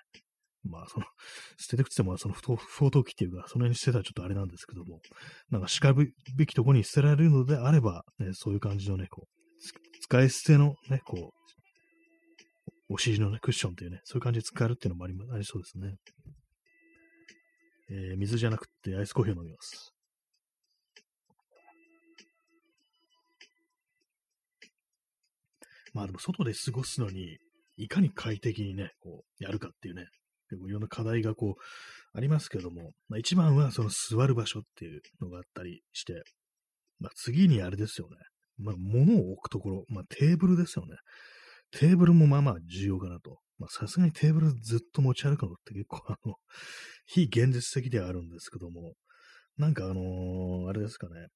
まあ、その、捨ててくって言っても、その不法投棄っていうか、その辺に捨てたらちょっとあれなんですけども、なんか叱るべきとこに捨てられるのであれば、ね、そういう感じのね、こう、使い捨てのね、こう、お尻のね、クッションっていうね、そういう感じで使えるっていうのもありありそうですね。えー、水じゃなくてアイスコーヒーを飲みます。まあでも外で過ごすのに、いかに快適にね、こう、やるかっていうね、結構いろんな課題がこう、ありますけども、まあ一番はその座る場所っていうのがあったりして、まあ次にあれですよね、まあ物を置くところ、まあテーブルですよね。テーブルもまあまあ重要かなと。まさすがにテーブルずっと持ち歩くのって結構 あの、非現実的ではあるんですけども、なんかあのー、あれですかね。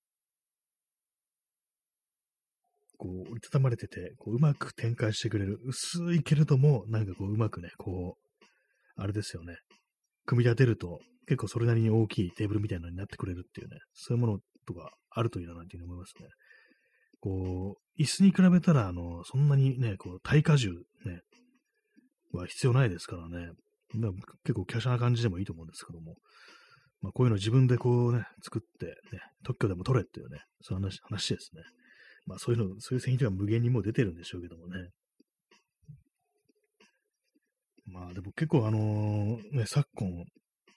こう、折りたたまれてて、こう、うまく展開してくれる。薄いけれども、なんかこう、うまくね、こう、あれですよね。組み立てると、結構それなりに大きいテーブルみたいなのになってくれるっていうね、そういうものとかあるといいななんていうふうに思いますね。こう、椅子に比べたら、あの、そんなにね、こう、耐荷重ね、は必要ないですからね。結構華奢な感じでもいいと思うんですけども、まあ、こういうの自分でこうね、作って、ね、特許でも取れっていうね、そういう話話ですね。まあそういうの、そういう製品とか無限にもう出てるんでしょうけどもね。まあでも結構あのー、ね、昨今、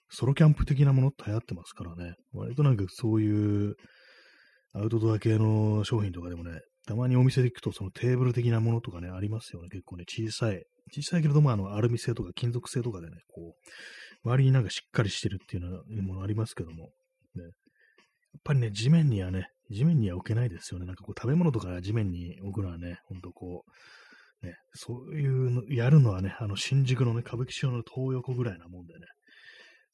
ソロキャンプ的なものって流行ってますからね、割となんかそういうアウトドア系の商品とかでもね、たまにお店で行くとそのテーブル的なものとかね、ありますよね。結構ね、小さい小さいけれども、あの、アルミ製とか金属製とかでね、こう、周りになんかしっかりしてるっていうのものありますけども、ね。やっぱりね、地面にはね、地面には置けないですよね。なんかこう食べ物とか地面に置くのはね、ほんとこう、ね、そういうの、やるのはね、あの、新宿のね、歌舞伎町の東横ぐらいなもんでね。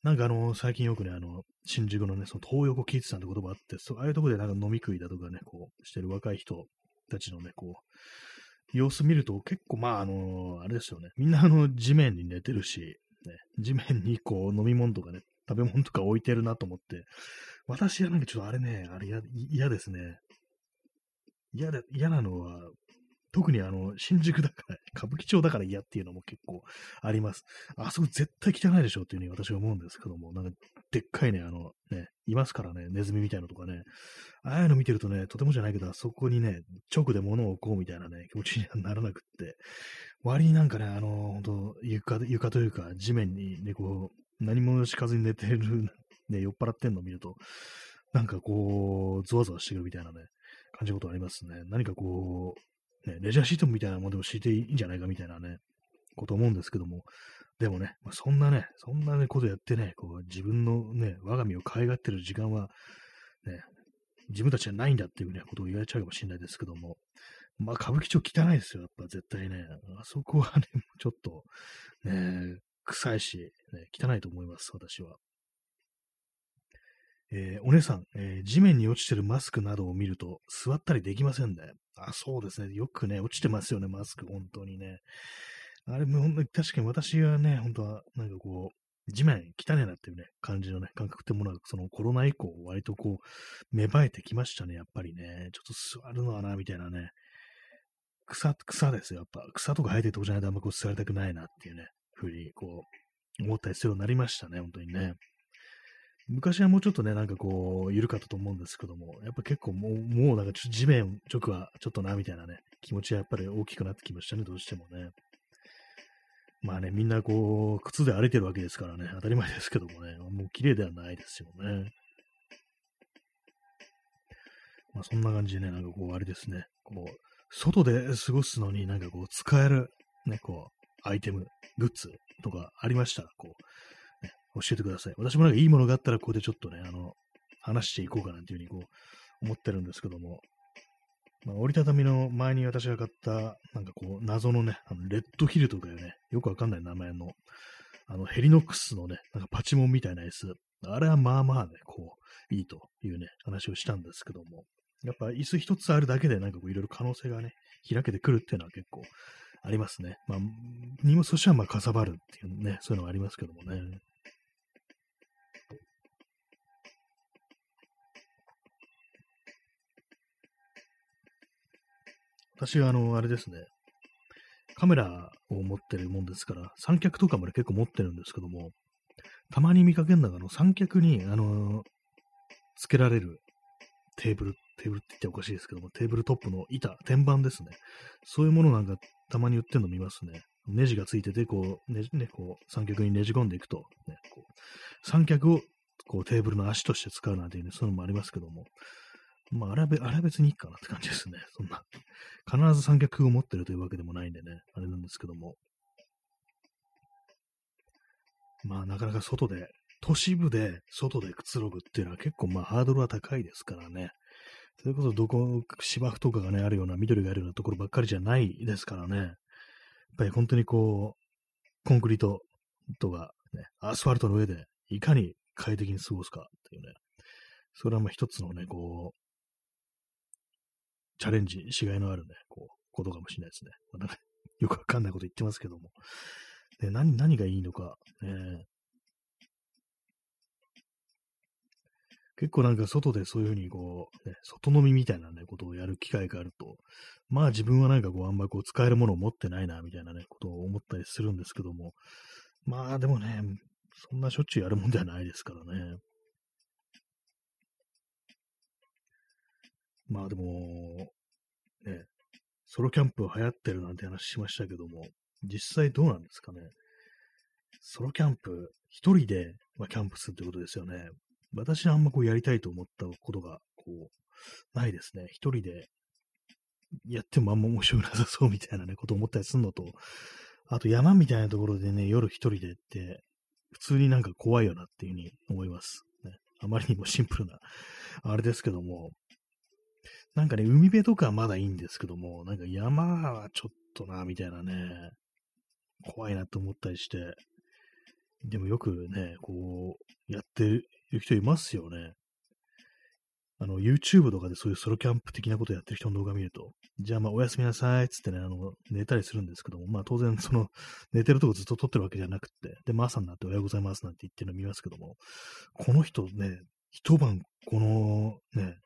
なんかあの、最近よくね、あの、新宿のね、その東横キッズさんって言葉あって、そう、ああいうとこでなんか飲み食いだとかね、こう、してる若い人たちのね、こう、様子見ると結構、まあ、あの、あれですよね。みんなあの、地面に寝てるし、ね、地面にこう、飲み物とかね、食べ物とか置いてるなと思って、私はなんかちょっとあれね、あれ嫌ですね。嫌で、嫌なのは、特にあの、新宿だから、歌舞伎町だから嫌っていうのも結構あります。あそこ絶対汚いでしょっていうふうに私は思うんですけども、なんか、でっかいね、あの、ね、いますからね、ネズミみたいなのとかね、ああいうの見てるとね、とてもじゃないけど、あそこにね、直で物を置こうみたいなね、気持ちにはならなくって、割になんかね、あの、本当床、床というか、地面にね、こう、何も敷かずに寝てる、ね、酔っ払ってんのを見ると、なんかこう、ゾワゾワしてくるみたいなね、感じのことありますね。何かこう、ね、レジャーシートみたいなものでも敷いていいんじゃないかみたいなね、こと思うんですけども、でもね、まあ、そんなね、そんなね、ことやってね、こう、自分のね、我が身を可愛がってる時間は、ね、自分たちはないんだっていうね、ことを言われちゃうかもしれないですけども、まあ、歌舞伎町汚いですよ、やっぱ絶対ね。あそこはね、ちょっと、ね、臭いし、ね、汚いと思います、私は。えー、お姉さん、えー、地面に落ちてるマスクなどを見ると座ったりできませんね。あ、そうですね。よくね、落ちてますよね、マスク、本当にね。あれ、もう確かに私はね、本当は、なんかこう、地面汚ねなっていうね、感じのね、感覚ってものが、そのコロナ以降、割とこう、芽生えてきましたね、やっぱりね。ちょっと座るのはな、みたいなね。草、草ですよ、やっぱ。草とか生えてるとこじゃないとあんまこう座りたくないなっていうね、ふうに、こう、思ったりするようになりましたね、本当にね。昔はもうちょっとね、なんかこう、緩かったと思うんですけども、やっぱ結構もう、もうなんかちょっと地面直はちょっとな、みたいなね、気持ちはやっぱり大きくなってきましたね、どうしてもね。まあね、みんなこう、靴で歩いてるわけですからね、当たり前ですけどもね、もう綺麗ではないですよね。まあそんな感じでね、なんかこう、あれですね、こう、外で過ごすのになんかこう、使える、ね、こう、アイテム、グッズとかありましたら、こう、ね教えてください。私もなんかいいものがあったら、ここでちょっとね、あの、話していこうかなっていうふうにこう、思ってるんですけども、まあ、折りたたみの前に私が買った、なんかこう、謎のね、あのレッドヒルとかいうね、よくわかんない名前の、あの、ヘリノックスのね、なんかパチモンみたいな椅子、あれはまあまあね、こう、いいというね、話をしたんですけども、やっぱ椅子一つあるだけでなんかこう、いろいろ可能性がね、開けてくるっていうのは結構ありますね。まあ、荷物としてはまあかさばるっていうね、そういうのがありますけどもね。私はあの、あれですね、カメラを持ってるもんですから、三脚とかまで結構持ってるんですけども、たまに見かけるのが、あの、三脚に、あの、つけられるテーブル、テーブルって言っておかしいですけども、テーブルトップの板、天板ですね。そういうものなんかたまに売ってるの見ますね。ネジがついてて、こう、ね、ね、こう、三脚にねじ込んでいくと、ね、こう三脚をこうテーブルの足として使うなんていうね、そういうのもありますけども、まあ、あれはあれは別にいいかなって感じですね。そんな、必ず三脚を持ってるというわけでもないんでね、あれなんですけども。まあ、なかなか外で、都市部で外でくつろぐっていうのは結構まあハードルは高いですからね。それこそどこ、芝生とかがね、あるような緑があるようなところばっかりじゃないですからね。やっぱり本当にこう、コンクリートとか、ね、アスファルトの上でいかに快適に過ごすかっていうね。それはまあ一つのね、こう、チャレンジしがいのあるね、こう、ことかもしれないですね。まあ、よくわかんないこと言ってますけども。ね、何、何がいいのか、ね、結構なんか外でそういうふうにこう、ね、外飲みみたいなね、ことをやる機会があると、まあ自分はなんかこう、あんまりこう、使えるものを持ってないな、みたいなね、ことを思ったりするんですけども、まあでもね、そんなしょっちゅうやるもんではないですからね。まあでも、ね、ソロキャンプ流行ってるなんて話しましたけども、実際どうなんですかね？ソロキャンプ、一人で、まあ、キャンプするってことですよね。私はあんまこうやりたいと思ったことが、こう、ないですね。一人でやってもあんま面白くなさそうみたいなね、こと思ったりするのと、あと山みたいなところでね、夜一人でって、普通になんか怖いよなっていうふうに思います。ね、あまりにもシンプルな、あれですけども、なんかね、海辺とかはまだいいんですけども、なんか山はちょっとな、みたいなね、怖いなと思ったりして、でもよくね、こう、やってる人いますよね。あの、YouTube とかでそういうソロキャンプ的なことやってる人の動画見ると、じゃあまあおやすみなさいっつってね、あの、寝たりするんですけども、まあ当然その、寝てるとこずっと撮ってるわけじゃなくて、で、まあ朝になっておはようございますなんて言ってるの見ますけども、この人ね、一晩このね、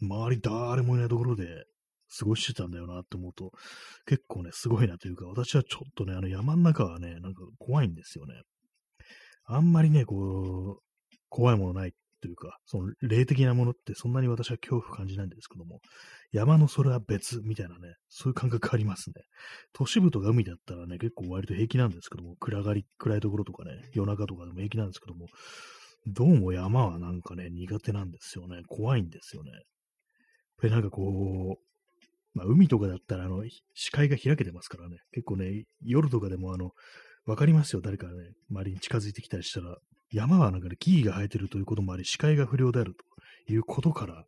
周り誰もいないところで過ごしてたんだよなって思うと、結構ね、すごいなというか、私はちょっとね、あの山の中はね、なんか怖いんですよね。あんまりね、こう、怖いものないというか、その霊的なものってそんなに私は恐怖感じないんですけども、山のそれは別みたいなね、そういう感覚ありますね。都市部とか海だったらね、結構割と平気なんですけども、暗がり、暗いところとかね、夜中とかでも平気なんですけども、どうも山はなんかね、苦手なんですよね。怖いんですよね。で、なんかこう、まあ、海とかだったら、あの、視界が開けてますからね、結構ね、夜とかでもあの、わかりますよ、誰かね、周りに近づいてきたりしたら、山はなんかね、木々が生えてるということもあり、視界が不良であるということから、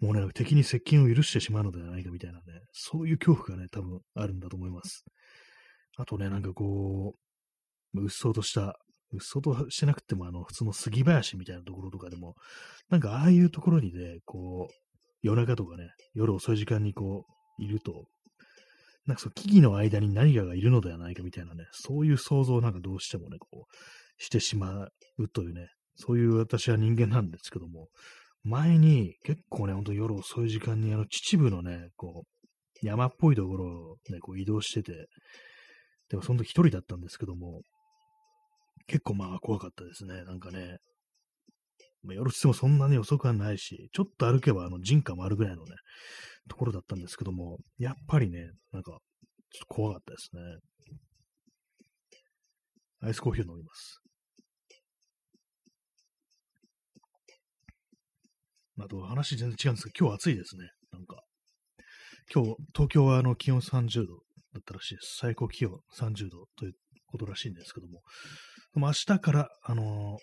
もうね、敵に接近を許してしまうのではないかみたいなね、そういう恐怖がね、多分あるんだと思います。あとね、なんかこう、うっそうとした、うっそうとしてなくても、あの、普通の杉林みたいなところとかでも、なんかああいうところにね、こう、夜中とかね、夜遅い時間にこう、いると、なんかその木々の間に何かがいるのではないかみたいなね、そういう想像をなんかどうしてもね、こう、してしまうというね、そういう私は人間なんですけども、前に結構ね、ほんと夜遅い時間にあの秩父のね、こう、山っぽいところをね、こう移動してて、でもその時一人だったんですけども、結構まあ怖かったですね。なんかね、まあ、夜ってもそんなに遅くはないし、ちょっと歩けばあの人家もあるぐらいのね、ところだったんですけども、やっぱりね、なんか、ちょっと怖かったですね。アイスコーヒーを飲みます。あと話全然違うんですけど、今日暑いですね。なんか。今日、東京はあの気温30度だったらしいです。最高気温30度ということらしいんですけども。でも明日から、あのー、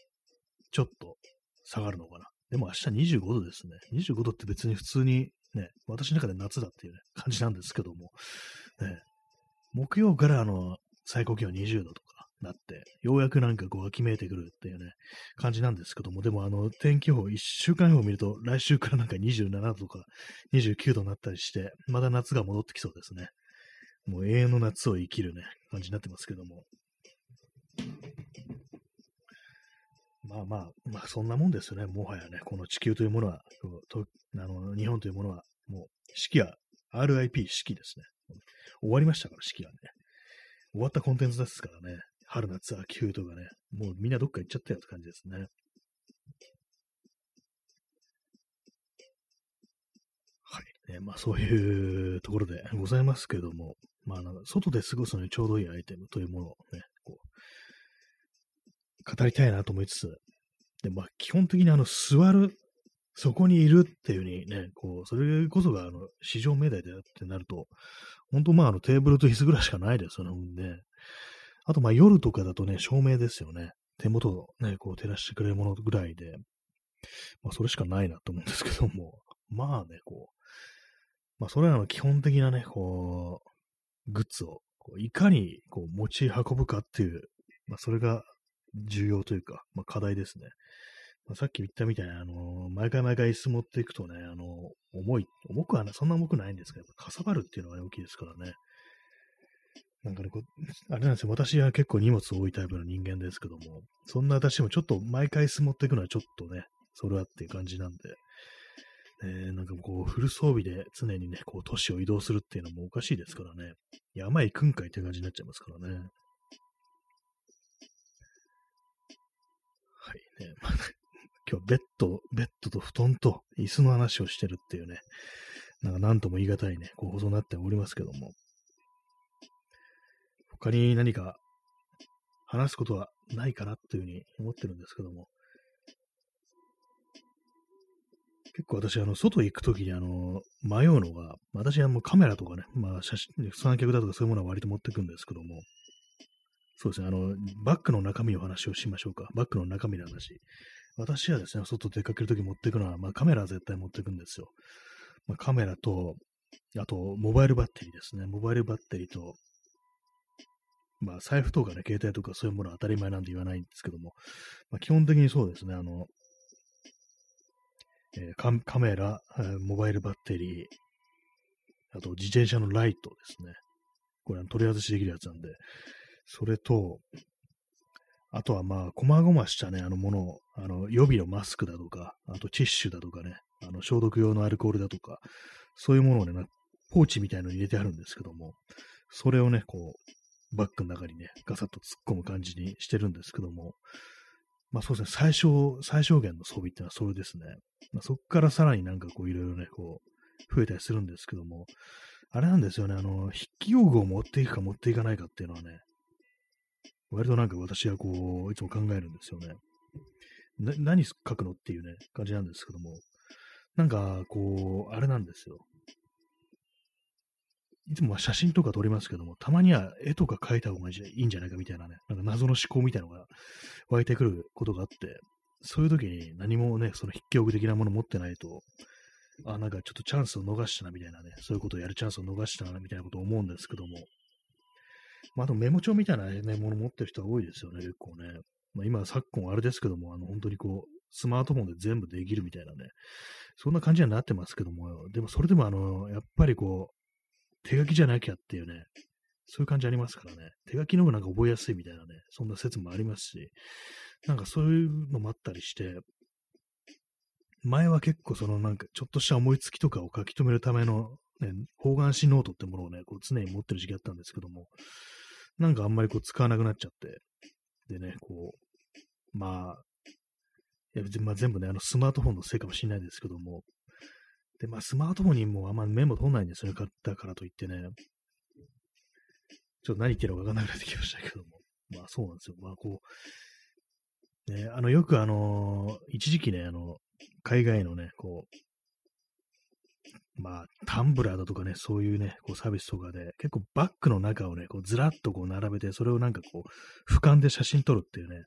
ちょっと下がるのかな？でも明日25度ですね。25度って別に普通にね、私の中で夏だっていう、ね、感じなんですけども、ね、木曜からあの、最高気温20度とかなって、ようやくなんかこう秋めいてくるっていうね、感じなんですけども、でもあの、天気予報、1週間予報見ると、来週からなんか27度とか29度になったりして、まだ夏が戻ってきそうですね。もう永遠の夏を生きるね、感じになってますけども。まあまあ、まあそんなもんですよね。もはやね、この地球というものは、とあの日本というものは、もう四季は RIP 四季ですね。終わりましたから、四季はね。終わったコンテンツですからね。春夏秋冬とかね。もうみんなどっか行っちゃったよって感じですね。はい。ね、まあそういうところでございますけれども、まあ外で過ごすのにちょうどいいアイテムというものをね、語りたいなと思いつつ、で、まあ、基本的にあの、座る、そこにいるっていう風にね、こう、それこそが、あの、市場命題でってなると、本当まあ、あの、テーブルと椅子ぐらいしかないですよね、ね。あと、まあ、夜とかだとね、照明ですよね。手元をね、こう、照らしてくれるものぐらいで、まあ、それしかないなと思うんですけども、まあね、こう、まあ、それらの基本的なね、こう、グッズを、こういかに、こう、持ち運ぶかっていう、まあ、それが重要というか、まあ、課題ですね。まあ、さっき言ったみたいに、あのー、毎回毎回椅子持っていくとね、あのー、重い、重くはね、そんな重くないんですけど、かさばるっていうのが、ね、大きいですからね。なんかね、こあれなんですよ、私は結構荷物多いタイプの人間ですけども、そんな私もちょっと毎回椅子持っていくのはちょっとね、それはっていう感じなんで、えー、なんかこう、フル装備で常にね、こう、都市を移動するっていうのもおかしいですからね、山行くんかいって感じになっちゃいますからね。はい。ね。まあ、今日ベッド、ベッドと布団と椅子の話をしてるっていうね、なんか何とも言い難いね、こう放送になっておりますけども、他に何か話すことはないかなというふうに思ってるんですけども、結構私、あの、外行くときに、あの、迷うのが、私はもうカメラとかね、まあ、写真、三脚だとかそういうものは割と持ってくんですけども、そうですね、あの、バッグの中身の話をしましょうか。バッグの中身の話。私はですね、外出かけるとき持っていくのは、まあカメラは絶対持っていくんですよ。まあ、カメラと、あと、モバイルバッテリーですね。モバイルバッテリーと、まあ、財布とかね、携帯とかそういうものは当たり前なんで言わないんですけども、まあ、基本的にそうですね、あの、えー、カメラ、モバイルバッテリー、あと自転車のライトですね。これ取り外しできるやつなんで、それと、あとはまあ、こまごましたね、あのものを、あの、予備のマスクだとか、あとティッシュだとかね、あの、消毒用のアルコールだとか、そういうものをね、ポーチみたいのに入れてあるんですけども、それをね、こう、バッグの中にね、ガサッと突っ込む感じにしてるんですけども、まあそうですね、最小、最小限の装備ってのはそれですね。まあ、そこからさらになんかこういろいろね、こう、増えたりするんですけども、あれなんですよね、あの、筆記用具を持っていくか持っていかないかっていうのはね、割となんか私はこう、いつも考えるんですよね。な何書くのっていうね、感じなんですけども、なんか、こう、あれなんですよ。いつもは写真とか撮りますけども、たまには絵とか描いた方がいいんじゃないかみたいなね、なんか謎の思考みたいなのが湧いてくることがあって、そういう時に何もね、その筆記用具的なもの持ってないと、あ、なんかちょっとチャンスを逃したなみたいなね、そういうことをやるチャンスを逃したなみたいなことを思うんですけども、まあ、あとメモ帳みたいな、ね、もの持ってる人が多いですよね、結構ね。まあ、今、昨今あれですけども、あの、本当にこう、スマートフォンで全部できるみたいなね、そんな感じにはなってますけども、でもそれでもあの、やっぱりこう、手書きじゃなきゃっていうね、そういう感じありますからね、手書きの方がなんか覚えやすいみたいなね、そんな説もありますし、なんかそういうのもあったりして、前は結構そのなんかちょっとした思いつきとかを書き留めるための、ね、方眼紙ノートってものをね、こう常に持ってる時期あったんですけども、なんかあんまりこう使わなくなっちゃって、でね、こう、まあ、いやまあ全部ね、あのスマートフォンのせいかもしれないですけども、で、まあスマートフォンにもあんまメモ取んないんですよね、買ったからといってね。ちょっと何言ってるかわかんなくなってきましたけども。まあそうなんですよ。まあこう、ね、あの、よくあの一時期ね、あの、海外のね、こう、まあ、タンブラーだとかね、そういうね、こうサービスとかで、結構バッグの中をね、こうずらっとこう並べて、それをなんかこう、俯瞰で写真撮るっていうね、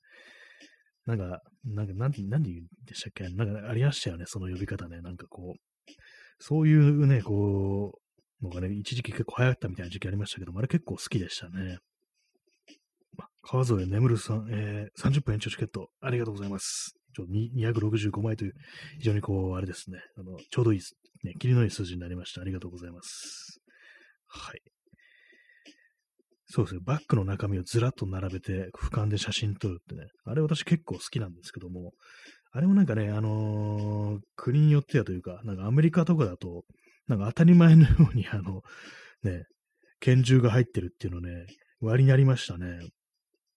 なんか、なんか、なんて、なんで言うんでしたっけ？なんかありましたよね、その呼び方ね。なんかこう、そういうね、こう、のがね、一時期結構流行ったみたいな時期ありましたけども、あれ結構好きでしたね。ま、川添眠るさん、えー、30分延長チケット、ありがとうございます。ちょ265枚という、非常にこう、あれですね、あの、ちょうどいい、ね、霧のいい数字になりました。ありがとうございます。はい。そうですね、バッグの中身をずらっと並べて、俯瞰で写真撮るってね、あれ私結構好きなんですけども、あれもなんかね、あのー、国によってはというか、なんかアメリカとかだと、なんか当たり前のように、あの、ね、拳銃が入ってるっていうのね、割にありましたね。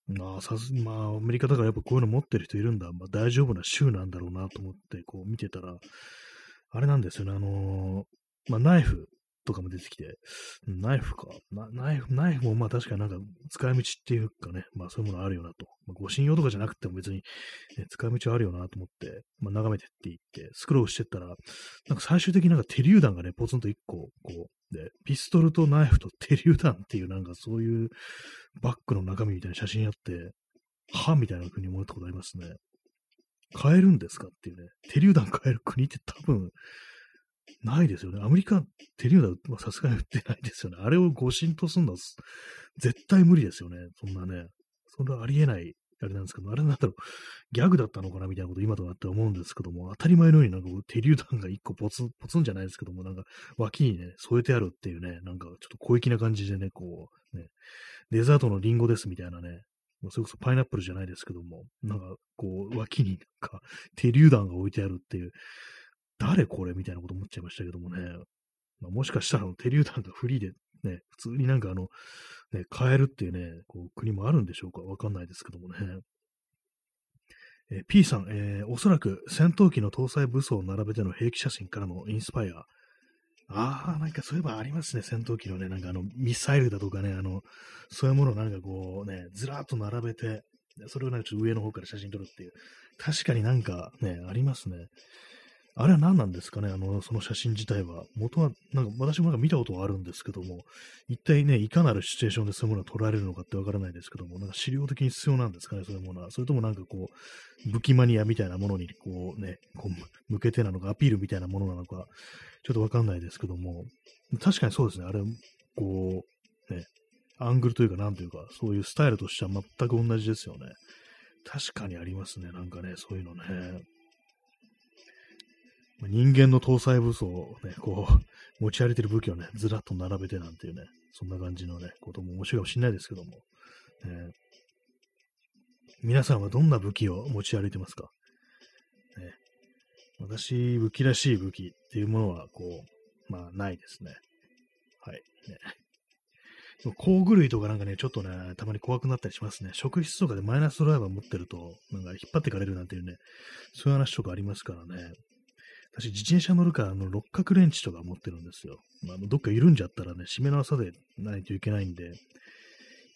まあ、さす、まあ、アメリカだからやっぱこういうの持ってる人いるんだ。まあ、大丈夫な州なんだろうなと思って、こう見てたら、あれなんですよね、あのー、まあ、ナイフとかも出てきて、ナイフか。ナイフ、ナイフもまあ確かになんか使い道っていうかね、まあそういうものあるよなと。まあ、護身用とかじゃなくても別に、ね、使い道あるよなと思って、まあ眺めてっていって、スクロールしてったら、なんか最終的になんか手榴弾がね、ポツンと一個、こう、で、ピストルとナイフと手榴弾っていうなんかそういうバッグの中身みたいな写真あって、はみたいな風に思ったことありますね。買えるんですかっていうね。手榴弾買える国って多分、ないですよね。アメリカ、手榴弾はさすがに売ってないですよね。あれを誤信とすんのは絶対無理ですよね。そんなね。それはありえない、あれなんですけど、あれなんだろう、ギャグだったのかなみたいなこと今となって思うんですけども、当たり前のようになんか手榴弾が一個ポツン、ポツンじゃないですけども、なんか脇にね、添えてあるっていうね、なんかちょっと小粋な感じでね、こう、ね、デザートのリンゴですみたいなね、それこそパイナップルじゃないですけども、なんかこう、脇になんか手榴弾が置いてあるっていう、誰これ？みたいなこと思っちゃいましたけどもね。まあ、もしかしたら手榴弾がフリーでね、普通になんかあの、ね、買えるっていうね、こう国もあるんでしょうか？わかんないですけどもね。えー、P さん、えー、おそらく戦闘機の搭載武装を並べての兵器写真からのインスパイア。ああ、なんかそういえばありますね、戦闘機のね、なんかあの、ミサイルだとかね、あの、そういうものをなんかこうね、ずらっと並べて、それをなんかちょっと上の方から写真撮るっていう。確かになんかね、ありますね。あれは何なんですかね？あの、その写真自体は。元は、なんか私もなんか見たことはあるんですけども、一体ね、いかなるシチュエーションでそういうものが撮られるのかってわからないですけども、なんか資料的に必要なんですかね、そういうものは。それともなんかこう、武器マニアみたいなものにこうね、こう向けてなのか、アピールみたいなものなのか、ちょっとわかんないですけども、確かにそうですね、あれ、こう、ね、アングルというか、なんというか、そういうスタイルとしては全く同じですよね。確かにありますね、なんかね、そういうのね。人間の搭載武装をね、こう、持ち歩いてる武器をね、ずらっと並べてなんていうね、そんな感じのね、ことも面白いかもしれないですけども、え皆さんはどんな武器を持ち歩いてますか、ね、私、武器らしい武器っていうものは、こう、まあ、ないですね。はい。ね、工具類とかなんかね、ちょっとね、たまに怖くなったりしますね。職質とかでマイナスドライバー持ってると、なんか引っ張ってかれるなんていうね、そういう話とかありますからね。私、自転車乗るから、あの、六角レンチとか持ってるんですよ。まあ、どっか緩んじゃったらね、締めの朝でないといけないんで、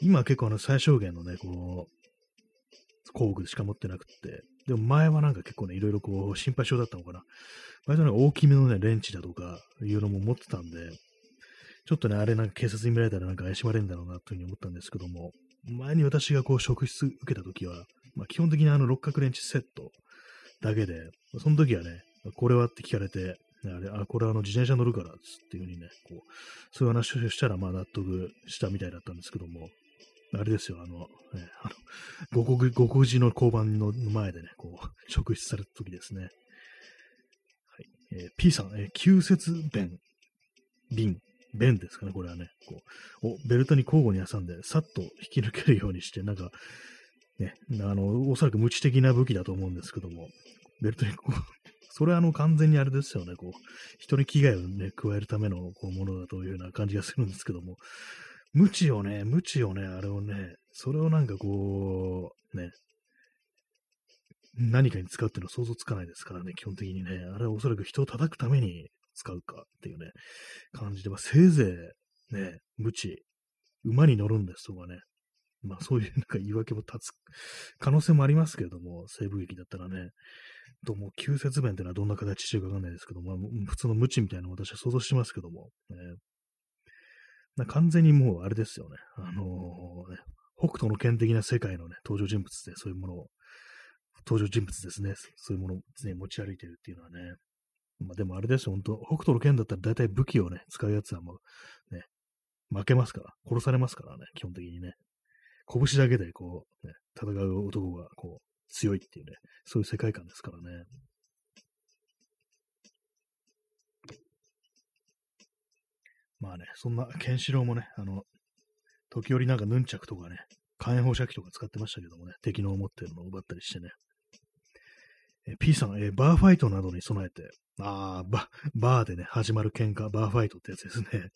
今結構あの、最小限のね、こう、工具しか持ってなくて、でも前はなんか結構ね、いろいろこう、心配性だったのかな。割とね、大きめのね、レンチだとか、いうのも持ってたんで、ちょっとね、あれなんか警察に見られたらなんか怪しまれるんだろうなというふうに思ったんですけども、前に私がこう職質受けたときは、まあ、基本的にあの六角レンチセットだけで、その時はね、これは？って聞かれて、あれ、あ、これはあの自転車乗るからっていうふうにね、こう、そういう話をしたらまあ納得したみたいだったんですけども、あれですよ、あの、ね、あの、五国、五国寺の交番の前でね、こう、職質された時ですね。はい。えー、P さん、えー、旧節弁、瓶、弁ですかね、これはね、こう、お、ベルトに交互に挟んで、さっと引き抜けるようにして、なんか、ね、あの、おそらく無知的な武器だと思うんですけども、ベルトにこう、それはあの完全にあれですよね、こう、人に危害をね、加えるためのこうものだというような感じがするんですけども、無知をね、無知をね、あれをね、それをなんかこう、ね、何かに使うっていうのは想像つかないですからね、基本的にね。あれはおそらく人を叩くために使うかっていうね、感じで、まあ、せいぜいね、無知、馬に乗るんですとかね、まあそういうなんか言い訳も立つ可能性もありますけれども、西部劇だったらね、とも、旧節弁っていうのはどんな形してるかわかんないですけども、普通の無知みたいなの私は想像してますけども、ね、完全にもうあれですよね。あのー、ね、北斗の剣的な世界のね、登場人物でそういうものを、登場人物ですね。そういうものを、ね、持ち歩いてるっていうのはね。まあでもあれですよ、本当北斗の剣だったら大体武器をね、使うやつはもう、ね、負けますから、殺されますからね、基本的にね。拳だけでこう、ね、戦う男がこう、強いっていうね、そういう世界観ですからね。まあね、そんな、ケンシロウもね、あの、時折なんかヌンチャクとかね、火炎放射器とか使ってましたけどもね、敵の持ってるのを奪ったりしてね。え P さん、えバーファイトなどに備えて、ああ、バ、バーでね、始まる喧嘩、バーファイトってやつですね。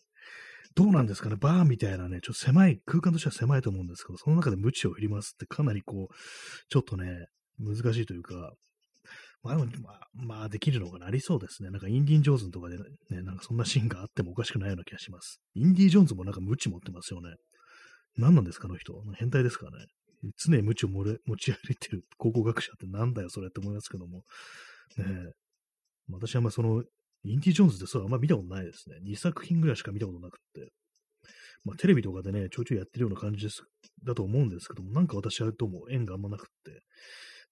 どうなんですかね、バーみたいなね、ちょっと狭い、空間としては狭いと思うんですけど、その中で鞭を振りますってかなりこう、ちょっとね、難しいというか、まあ、まあ、まあ、できるのかな、りそうですね。なんかインディ・ジョーンズとかでね、なんかそんなシーンがあってもおかしくないような気がします。インディ・ジョーンズもなんか無知持ってますよね。何なんですか、あの人？変態ですかね？常に無知を持ち歩いてる高校学者ってなんだよ、それって思いますけども。ね私はまあそのインディ・ジョーンズってそうあんま見たことないですね。2作品ぐらいしか見たことなくって。まあ、テレビとかでね、ちょいちょいやってるような感じです、だと思うんですけども、なんか私はとも縁があんまなくって、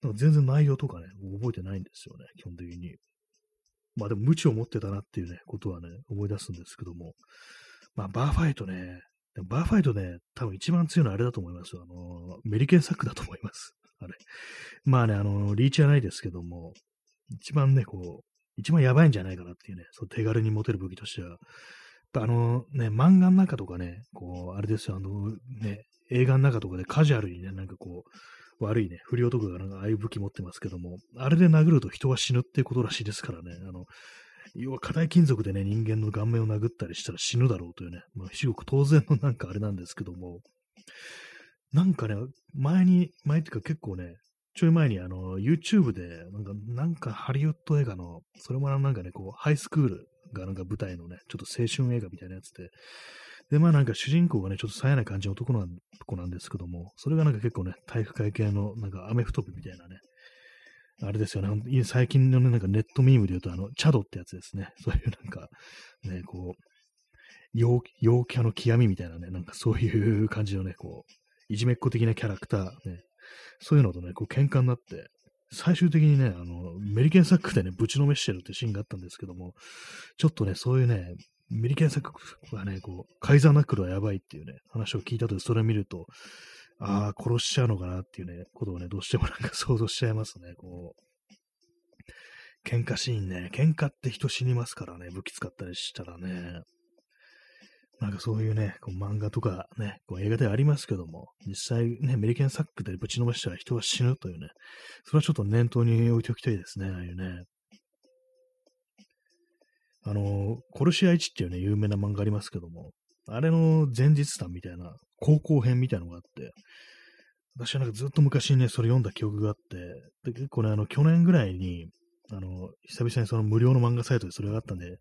なんか全然内容とかね、覚えてないんですよね、基本的に。まあでも無知を持ってたなっていうね、ことはね、思い出すんですけども。まあ、バーファイトね、バーファイトね、多分一番強いのはあれだと思いますよ。あの、メリケンサックだと思います。あれ。まあね、あの、リーチはないですけども、一番ね、こう、一番やばいんじゃないかなっていうね、そう手軽に持てる武器としては、あのね、漫画の中とかね、こう、あれですよ、あのね、映画の中とかでカジュアルにね、なんかこう、悪いね、不良とかがなんかああいう武器持ってますけども、あれで殴ると人は死ぬっていうことらしいですからね、あの、要は硬い金属でね、人間の顔面を殴ったりしたら死ぬだろうというね、まあ、至極当然のなんかあれなんですけども、なんかね、前に、前っていうか結構ね、ちょい前にあの、YouTube で、なんか、なんかハリウッド映画の、それもなんかね、こう、ハイスクールがなんか舞台のね、ちょっと青春映画みたいなやつで、で、まあなんか主人公がね、ちょっと冴えない感じの男の子なんですけども、それがなんか結構ね、体育会系の、なんかアメフト部みたいなね、あれですよね、最近のね、なんかネットミームで言うと、あの、チャドってやつですね。そういうなんか、ね、こう、陽陽キャの極みみたいなね、なんかそういう感じのね、こう、いじめっ子的なキャラクター、ね、そういうのとね、こう喧嘩になって、最終的にね、あの、メリケンサックでね、ぶちのめしてるってシーンがあったんですけども、ちょっとね、そういうね、メリケンサックがね、こう、カイザーナックルはやばいっていうね、話を聞いたとで、それを見ると、ああ、殺しちゃうのかなっていうね、ことをね、どうしてもなんか 想像しちゃいますね、こう。喧嘩シーンね、喧嘩って人死にますからね、武器使ったりしたらね。なんかそういうね、こう漫画とかね、こう映画ではありますけども、実際ね、メリケンサックでぶち伸ばしたら人は死ぬというね、それはちょっと念頭に置いておきたいですね、ああいうね。あの、コルシア1っていうね、有名な漫画ありますけども、あれの前日談みたいな、高校編みたいなのがあって、私はなんかずっと昔にね、それ読んだ記憶があって、で結構ね、あの、去年ぐらいに、あの、久々にその無料の漫画サイトでそれがあったんで、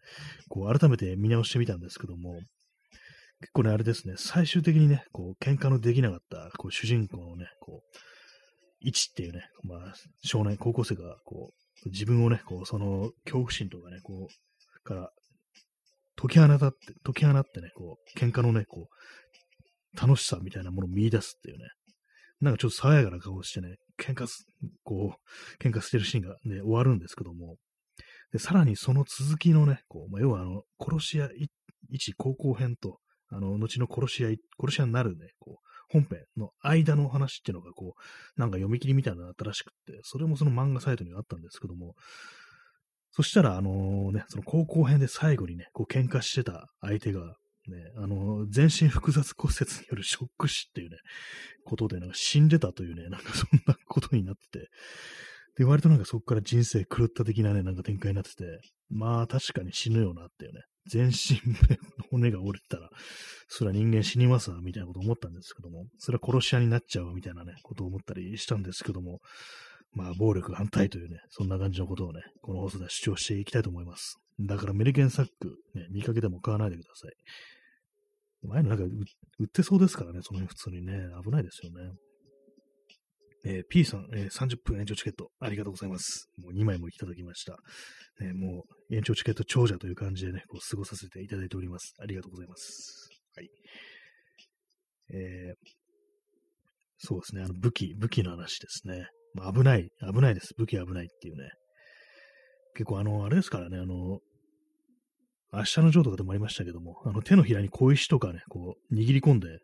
こう、改めて見直してみたんですけども、結構ね、あれですね、最終的にね、こう、喧嘩のできなかった、こう、主人公のね、こう、一っていうね、まあ、少年、高校生が、こう、自分をね、こう、その、恐怖心とかね、こう、から解き放たって、解き放ってね、こう、喧嘩のね、こう、楽しさみたいなものを見出すっていうね、なんかちょっと爽やかな顔してね、喧嘩す、こう、喧嘩してるシーンがね、終わるんですけども、で、さらにその続きのね、こう、まあ、要はあの、殺し屋一高校編と、あの、後の殺し屋、殺し屋になるね、こう、本編の間の話っていうのが、こう、なんか読み切りみたいなのがあったらしくって、それもその漫画サイトにはあったんですけども、そしたら、あのね、その高校編で最後にね、こう喧嘩してた相手が、ね、あの全身複雑骨折によるショック死っていうね、ことで、なんか死んでたというね、なんかそんなことになってて、で、割となんかそこから人生狂った的なね、なんか展開になってて、まあ確かに死ぬよなっていうね、全身の骨が折れたら、それは人間死にますわ、みたいなこと思ったんですけども、それは殺し屋になっちゃうみたいなね、ことを思ったりしたんですけども、まあ、暴力反対というね、そんな感じのことをね、この放送では主張していきたいと思います。だから、メリケンサック、ね、見かけても買わないでください。前のなんか売ってそうですからね、その辺普通にね、危ないですよね。えー、P さん、えー、30分延長チケット、ありがとうございます。もう2枚もいただきました。ね、もう延長チケット長者という感じでね、こう過ごさせていただいております。ありがとうございます。はい。えー、そうですね、あの武器、武器の話ですね。まあ、危ない、危ないです。武器危ないっていうね。結構あの、あれですからね、あの、明日のジョーとかでもありましたけども、あの手のひらに小石とかね、こう、握り込んで、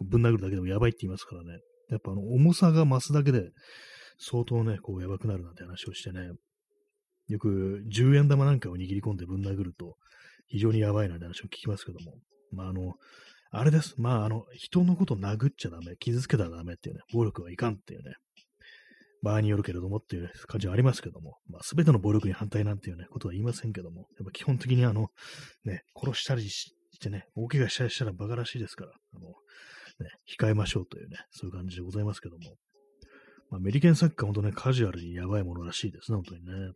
ぶん殴るだけでもやばいって言いますからね。やっぱあの、重さが増すだけで、相当ね、こう、やばくなるなんて話をしてね。よく、10円玉なんかを握り込んでぶん殴ると、非常にやばいなんて話を聞きますけども。まあ、あの、あれです。まあ、あの、人のこと殴っちゃダメ、傷つけたらダメっていうね、暴力はいかんっていうね、場合によるけれどもっていう感じはありますけども、まあ、全ての暴力に反対なんていうね、ことは言いませんけども、やっぱ基本的にあの、ね、殺したりしてね、大怪我したりしたら馬鹿らしいですから、あの、ね、控えましょうというね、そういう感じでございますけども、まあ、メリカンサッカー本当ね、カジュアルにやばいものらしいですね、本当にね。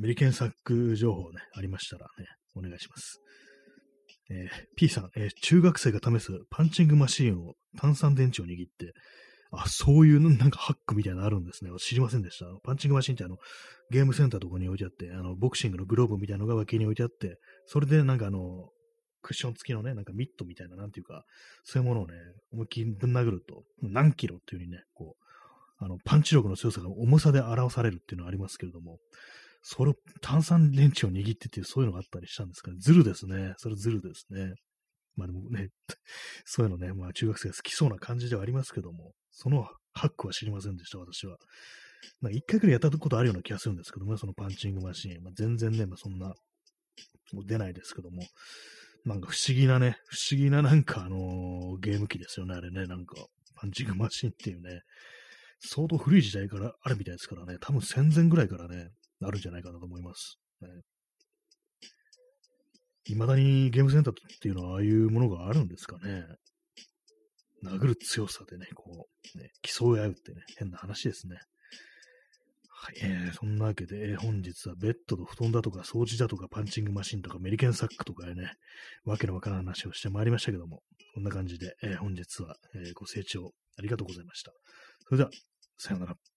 メリケンサック情報ね、ありましたらね、お願いします。えー、P さん、えー、中学生が試すパンチングマシーンを炭酸電池を握って、あ、そういうなんかハックみたいなのあるんですね。知りませんでした。パンチングマシンってあの、ゲームセンターとかに置いてあって、あの、ボクシングのグローブみたいなのが脇に置いてあって、それでなんかあの、クッション付きのね、なんかミットみたいな、なんていうか、そういうものをね、思いっきりぶん殴ると、何キロっていう風にね、こう、あの、パンチ力の強さが重さで表されるっていうのはありますけれども、それを炭酸電池を握ってっていう、そういうのがあったりしたんですかね。ズルですね。それズルですね。まあでもね、そういうのね、まあ中学生が好きそうな感じではありますけども、そのハックは知りませんでした、私は。なんか一回くらいやったことあるような気がするんですけども、ねそのパンチングマシーン。まあ、全然ね、まあ、そんな、もう出ないですけども、なんか不思議なね、不思議ななんかあのー、ゲーム機ですよね、あれね、なんか、パンチングマシンっていうね、相当古い時代からあるみたいですからね、多分戦前ぐらいからね、あるんじゃないかなと思います。ね、未だにゲームセンターっていうのはああいうものがあるんですかね。殴る強さでね、こう、ね、競い合うってね、変な話ですね。えー、そんなわけで、え、本日はベッドと布団だとか掃除だとかパンチングマシンとかメリケンサックとかね、わけのわからん話をしてまいりましたけども、こんな感じで、えー、本日は、えご清聴ありがとうございました。それでは、さようなら。